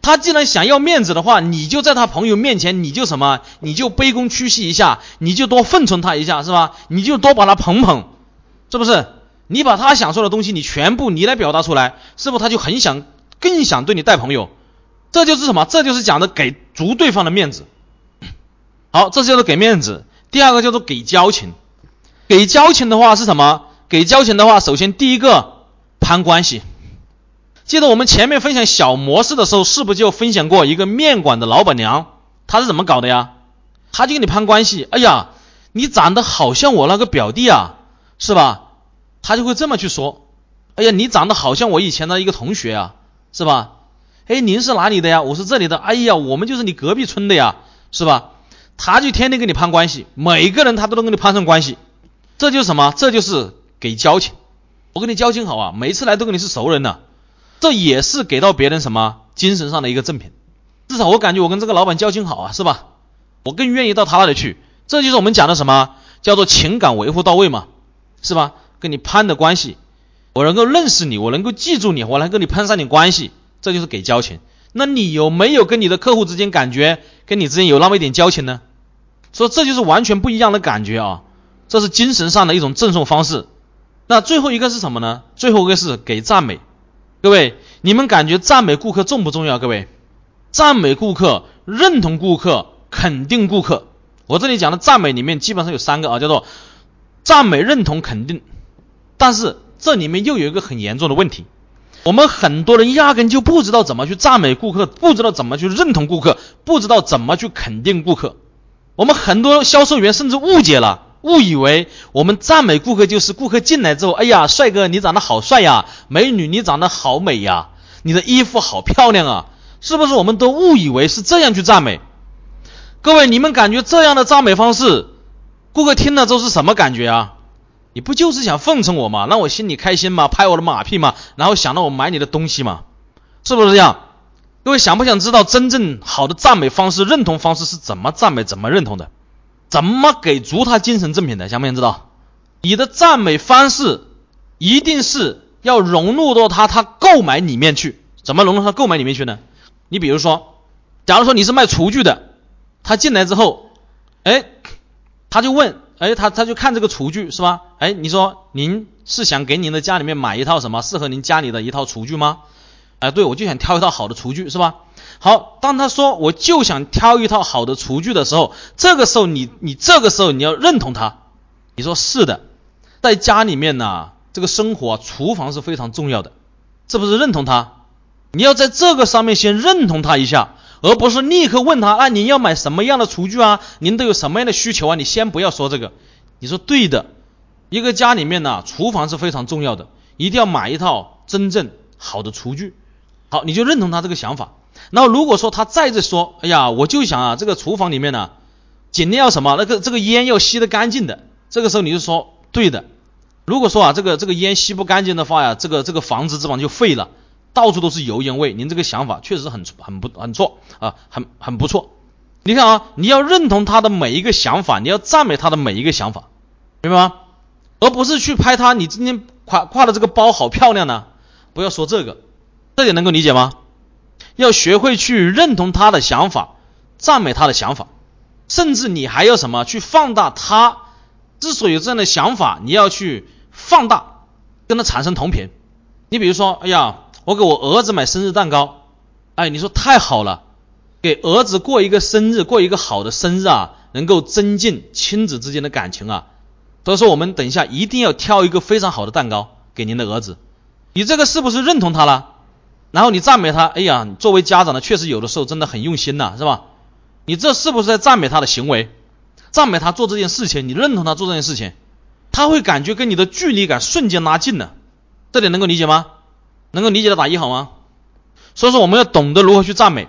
他既然想要面子的话，你就在他朋友面前，你就什么，你就卑躬屈膝一下，你就多奉承他一下，是吧？你就多把他捧捧，是不是？你把他想说的东西，你全部你来表达出来，是不是他就很想，更想对你带朋友？这就是什么？这就是讲的给足对方的面子。好，这叫做给面子。第二个叫做给交情。给交情的话是什么？给交情的话，首先第一个攀关系。记得我们前面分享小模式的时候，是不是就分享过一个面馆的老板娘？她是怎么搞的呀？她就跟你攀关系。哎呀，你长得好像我那个表弟啊，是吧？他就会这么去说。哎呀，你长得好像我以前的一个同学啊，是吧？哎，您是哪里的呀？我是这里的。哎呀，我们就是你隔壁村的呀，是吧？他就天天跟你攀关系，每个人他都能跟你攀上关系，这就是什么？这就是给交情。我跟你交情好啊，每次来都跟你是熟人呢，这也是给到别人什么精神上的一个赠品。至少我感觉我跟这个老板交情好啊，是吧？我更愿意到他那里去。这就是我们讲的什么叫做情感维护到位嘛，是吧？跟你攀的关系，我能够认识你，我能够记住你，我能跟你攀上点关系，这就是给交情。那你有没有跟你的客户之间感觉跟你之间有那么一点交情呢？所以这就是完全不一样的感觉啊！这是精神上的一种赠送方式。那最后一个是什么呢？最后一个是给赞美。各位，你们感觉赞美顾客重不重要？各位，赞美顾客、认同顾客、肯定顾客。我这里讲的赞美里面基本上有三个啊，叫做赞美、认同、肯定。但是这里面又有一个很严重的问题。我们很多人压根就不知道怎么去赞美顾客，不知道怎么去认同顾客，不知道怎么去肯定顾客。我们很多销售员甚至误解了，误以为我们赞美顾客就是顾客进来之后，哎呀，帅哥你长得好帅呀，美女你长得好美呀，你的衣服好漂亮啊，是不是？我们都误以为是这样去赞美。各位，你们感觉这样的赞美方式，顾客听了之后是什么感觉啊？你不就是想奉承我吗？让我心里开心吗？拍我的马屁吗？然后想让我买你的东西吗？是不是这样？各位想不想知道真正好的赞美方式、认同方式是怎么赞美、怎么认同的？怎么给足他精神赠品的？想不想知道？你的赞美方式一定是要融入到他他购买里面去。怎么融入他购买里面去呢？你比如说，假如说你是卖厨具的，他进来之后，哎，他就问。哎，他他就看这个厨具是吧？哎，你说您是想给您的家里面买一套什么适合您家里的一套厨具吗？哎，对，我就想挑一套好的厨具是吧？好，当他说我就想挑一套好的厨具的时候，这个时候你你这个时候你要认同他，你说是的，在家里面呢，这个生活厨房是非常重要的，是不是认同他？你要在这个上面先认同他一下。而不是立刻问他，那您要买什么样的厨具啊？您都有什么样的需求啊？你先不要说这个，你说对的，一个家里面呢，厨房是非常重要的，一定要买一套真正好的厨具。好，你就认同他这个想法。然后如果说他再次说，哎呀，我就想啊，这个厨房里面呢，尽量要什么，那个这个烟要吸得干净的。这个时候你就说对的。如果说啊，这个这个烟吸不干净的话呀，这个这个房子基本上就废了。到处都是油烟味，您这个想法确实很很不很错啊，很很不错。你看啊，你要认同他的每一个想法，你要赞美他的每一个想法，明白吗？而不是去拍他，你今天挎挎的这个包好漂亮呢，不要说这个，这点能够理解吗？要学会去认同他的想法，赞美他的想法，甚至你还要什么去放大他之所以有这样的想法，你要去放大，跟他产生同频。你比如说，哎呀。我给我儿子买生日蛋糕，哎，你说太好了，给儿子过一个生日，过一个好的生日啊，能够增进亲子之间的感情啊。所以说，我们等一下一定要挑一个非常好的蛋糕给您的儿子。你这个是不是认同他了？然后你赞美他，哎呀，作为家长的确实有的时候真的很用心呐，是吧？你这是不是在赞美他的行为？赞美他做这件事情，你认同他做这件事情，他会感觉跟你的距离感瞬间拉近了。这点能够理解吗？能够理解的打一好吗？所以说我们要懂得如何去赞美，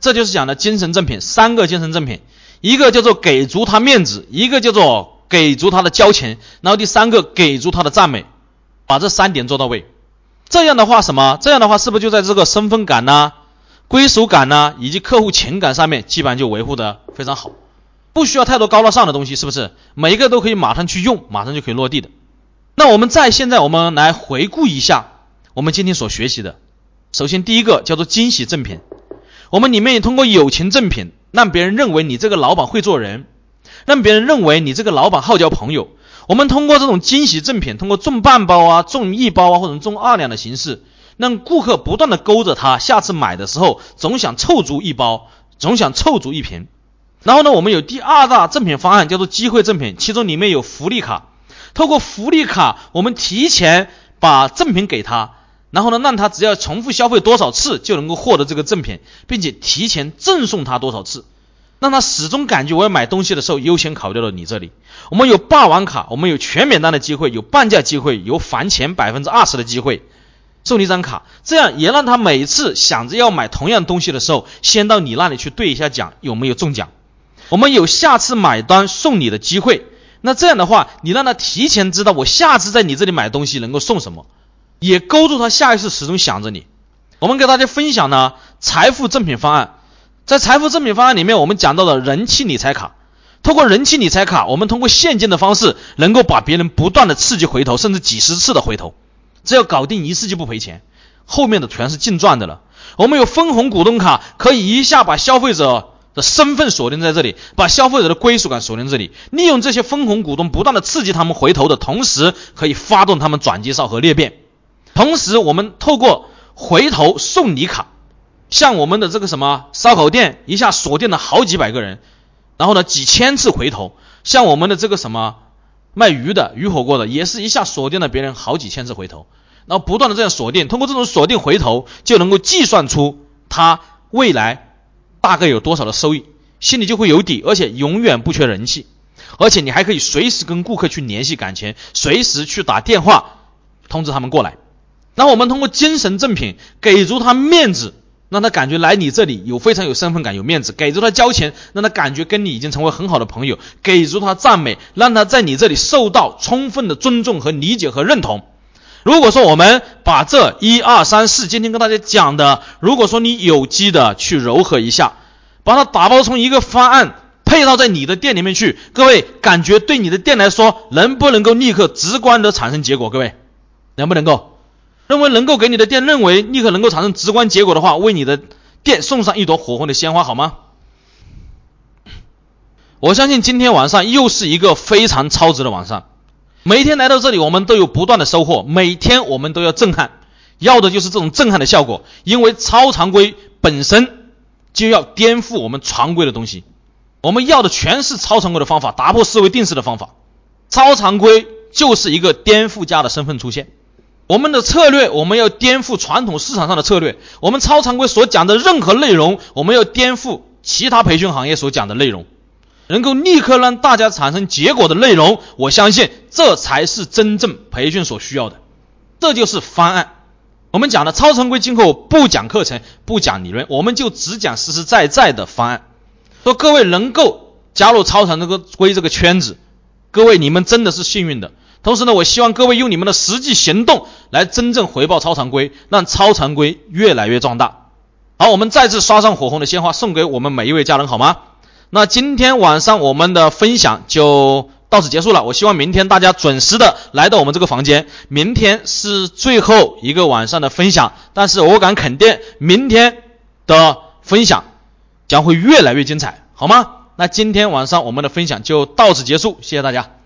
这就是讲的精神赠品，三个精神赠品，一个叫做给足他面子，一个叫做给足他的交情，然后第三个给足他的赞美，把这三点做到位。这样的话什么？这样的话是不是就在这个身份感呢、归属感呢，以及客户情感上面，基本上就维护的非常好，不需要太多高大上的东西，是不是？每一个都可以马上去用，马上就可以落地的。那我们在现在我们来回顾一下。我们今天所学习的，首先第一个叫做惊喜赠品。我们里面通过友情赠品，让别人认为你这个老板会做人，让别人认为你这个老板好交朋友。我们通过这种惊喜赠品，通过中半包啊、中一包啊或者中二两的形式，让顾客不断的勾着他，下次买的时候总想凑足一包，总想凑足一瓶。然后呢，我们有第二大赠品方案叫做机会赠品，其中里面有福利卡，透过福利卡，我们提前把赠品给他。然后呢，让他只要重复消费多少次就能够获得这个赠品，并且提前赠送他多少次，让他始终感觉我要买东西的时候优先考虑到你这里。我们有霸王卡，我们有全免单的机会，有半价机会，有返钱百分之二十的机会，送你一张卡，这样也让他每次想着要买同样东西的时候，先到你那里去兑一下奖，有没有中奖？我们有下次买单送礼的机会。那这样的话，你让他提前知道我下次在你这里买东西能够送什么，也勾住他下一次始终想着你。我们给大家分享呢财富赠品方案，在财富赠品方案里面，我们讲到了人气理财卡。通过人气理财卡，我们通过现金的方式，能够把别人不断的刺激回头，甚至几十次的回头。只要搞定一次就不赔钱，后面的全是净赚的了。我们有分红股东卡，可以一下把消费者。的身份锁定在这里，把消费者的归属感锁定这里，利用这些分红股东不断的刺激他们回头的同时，可以发动他们转介绍和裂变。同时，我们透过回头送礼卡，像我们的这个什么烧烤店，一下锁定了好几百个人，然后呢几千次回头。像我们的这个什么卖鱼的鱼火锅的，也是一下锁定了别人好几千次回头，然后不断的这样锁定，通过这种锁定回头，就能够计算出他未来。大概有多少的收益，心里就会有底，而且永远不缺人气，而且你还可以随时跟顾客去联系感情，随时去打电话通知他们过来。那我们通过精神赠品给足他面子，让他感觉来你这里有非常有身份感、有面子；给足他交钱，让他感觉跟你已经成为很好的朋友；给足他赞美，让他在你这里受到充分的尊重和理解和认同。如果说我们把这一二三四今天跟大家讲的，如果说你有机的去柔合一下，把它打包成一个方案配套在你的店里面去，各位感觉对你的店来说能不能够立刻直观的产生结果？各位能不能够？认为能够给你的店认为立刻能够产生直观结果的话，为你的店送上一朵火红的鲜花好吗？我相信今天晚上又是一个非常超值的晚上。每天来到这里，我们都有不断的收获。每天我们都要震撼，要的就是这种震撼的效果。因为超常规本身就要颠覆我们常规的东西，我们要的全是超常规的方法，打破思维定式的方法。超常规就是一个颠覆家的身份出现。我们的策略，我们要颠覆传统市场上的策略。我们超常规所讲的任何内容，我们要颠覆其他培训行业所讲的内容。能够立刻让大家产生结果的内容，我相信这才是真正培训所需要的。这就是方案。我们讲的超常规，今后不讲课程，不讲理论，我们就只讲实实在在的方案。说各位能够加入超常这个规这个圈子，各位你们真的是幸运的。同时呢，我希望各位用你们的实际行动来真正回报超常规，让超常规越来越壮大。好，我们再次刷上火红的鲜花，送给我们每一位家人，好吗？那今天晚上我们的分享就到此结束了。我希望明天大家准时的来到我们这个房间。明天是最后一个晚上的分享，但是我敢肯定，明天的分享将会越来越精彩，好吗？那今天晚上我们的分享就到此结束，谢谢大家。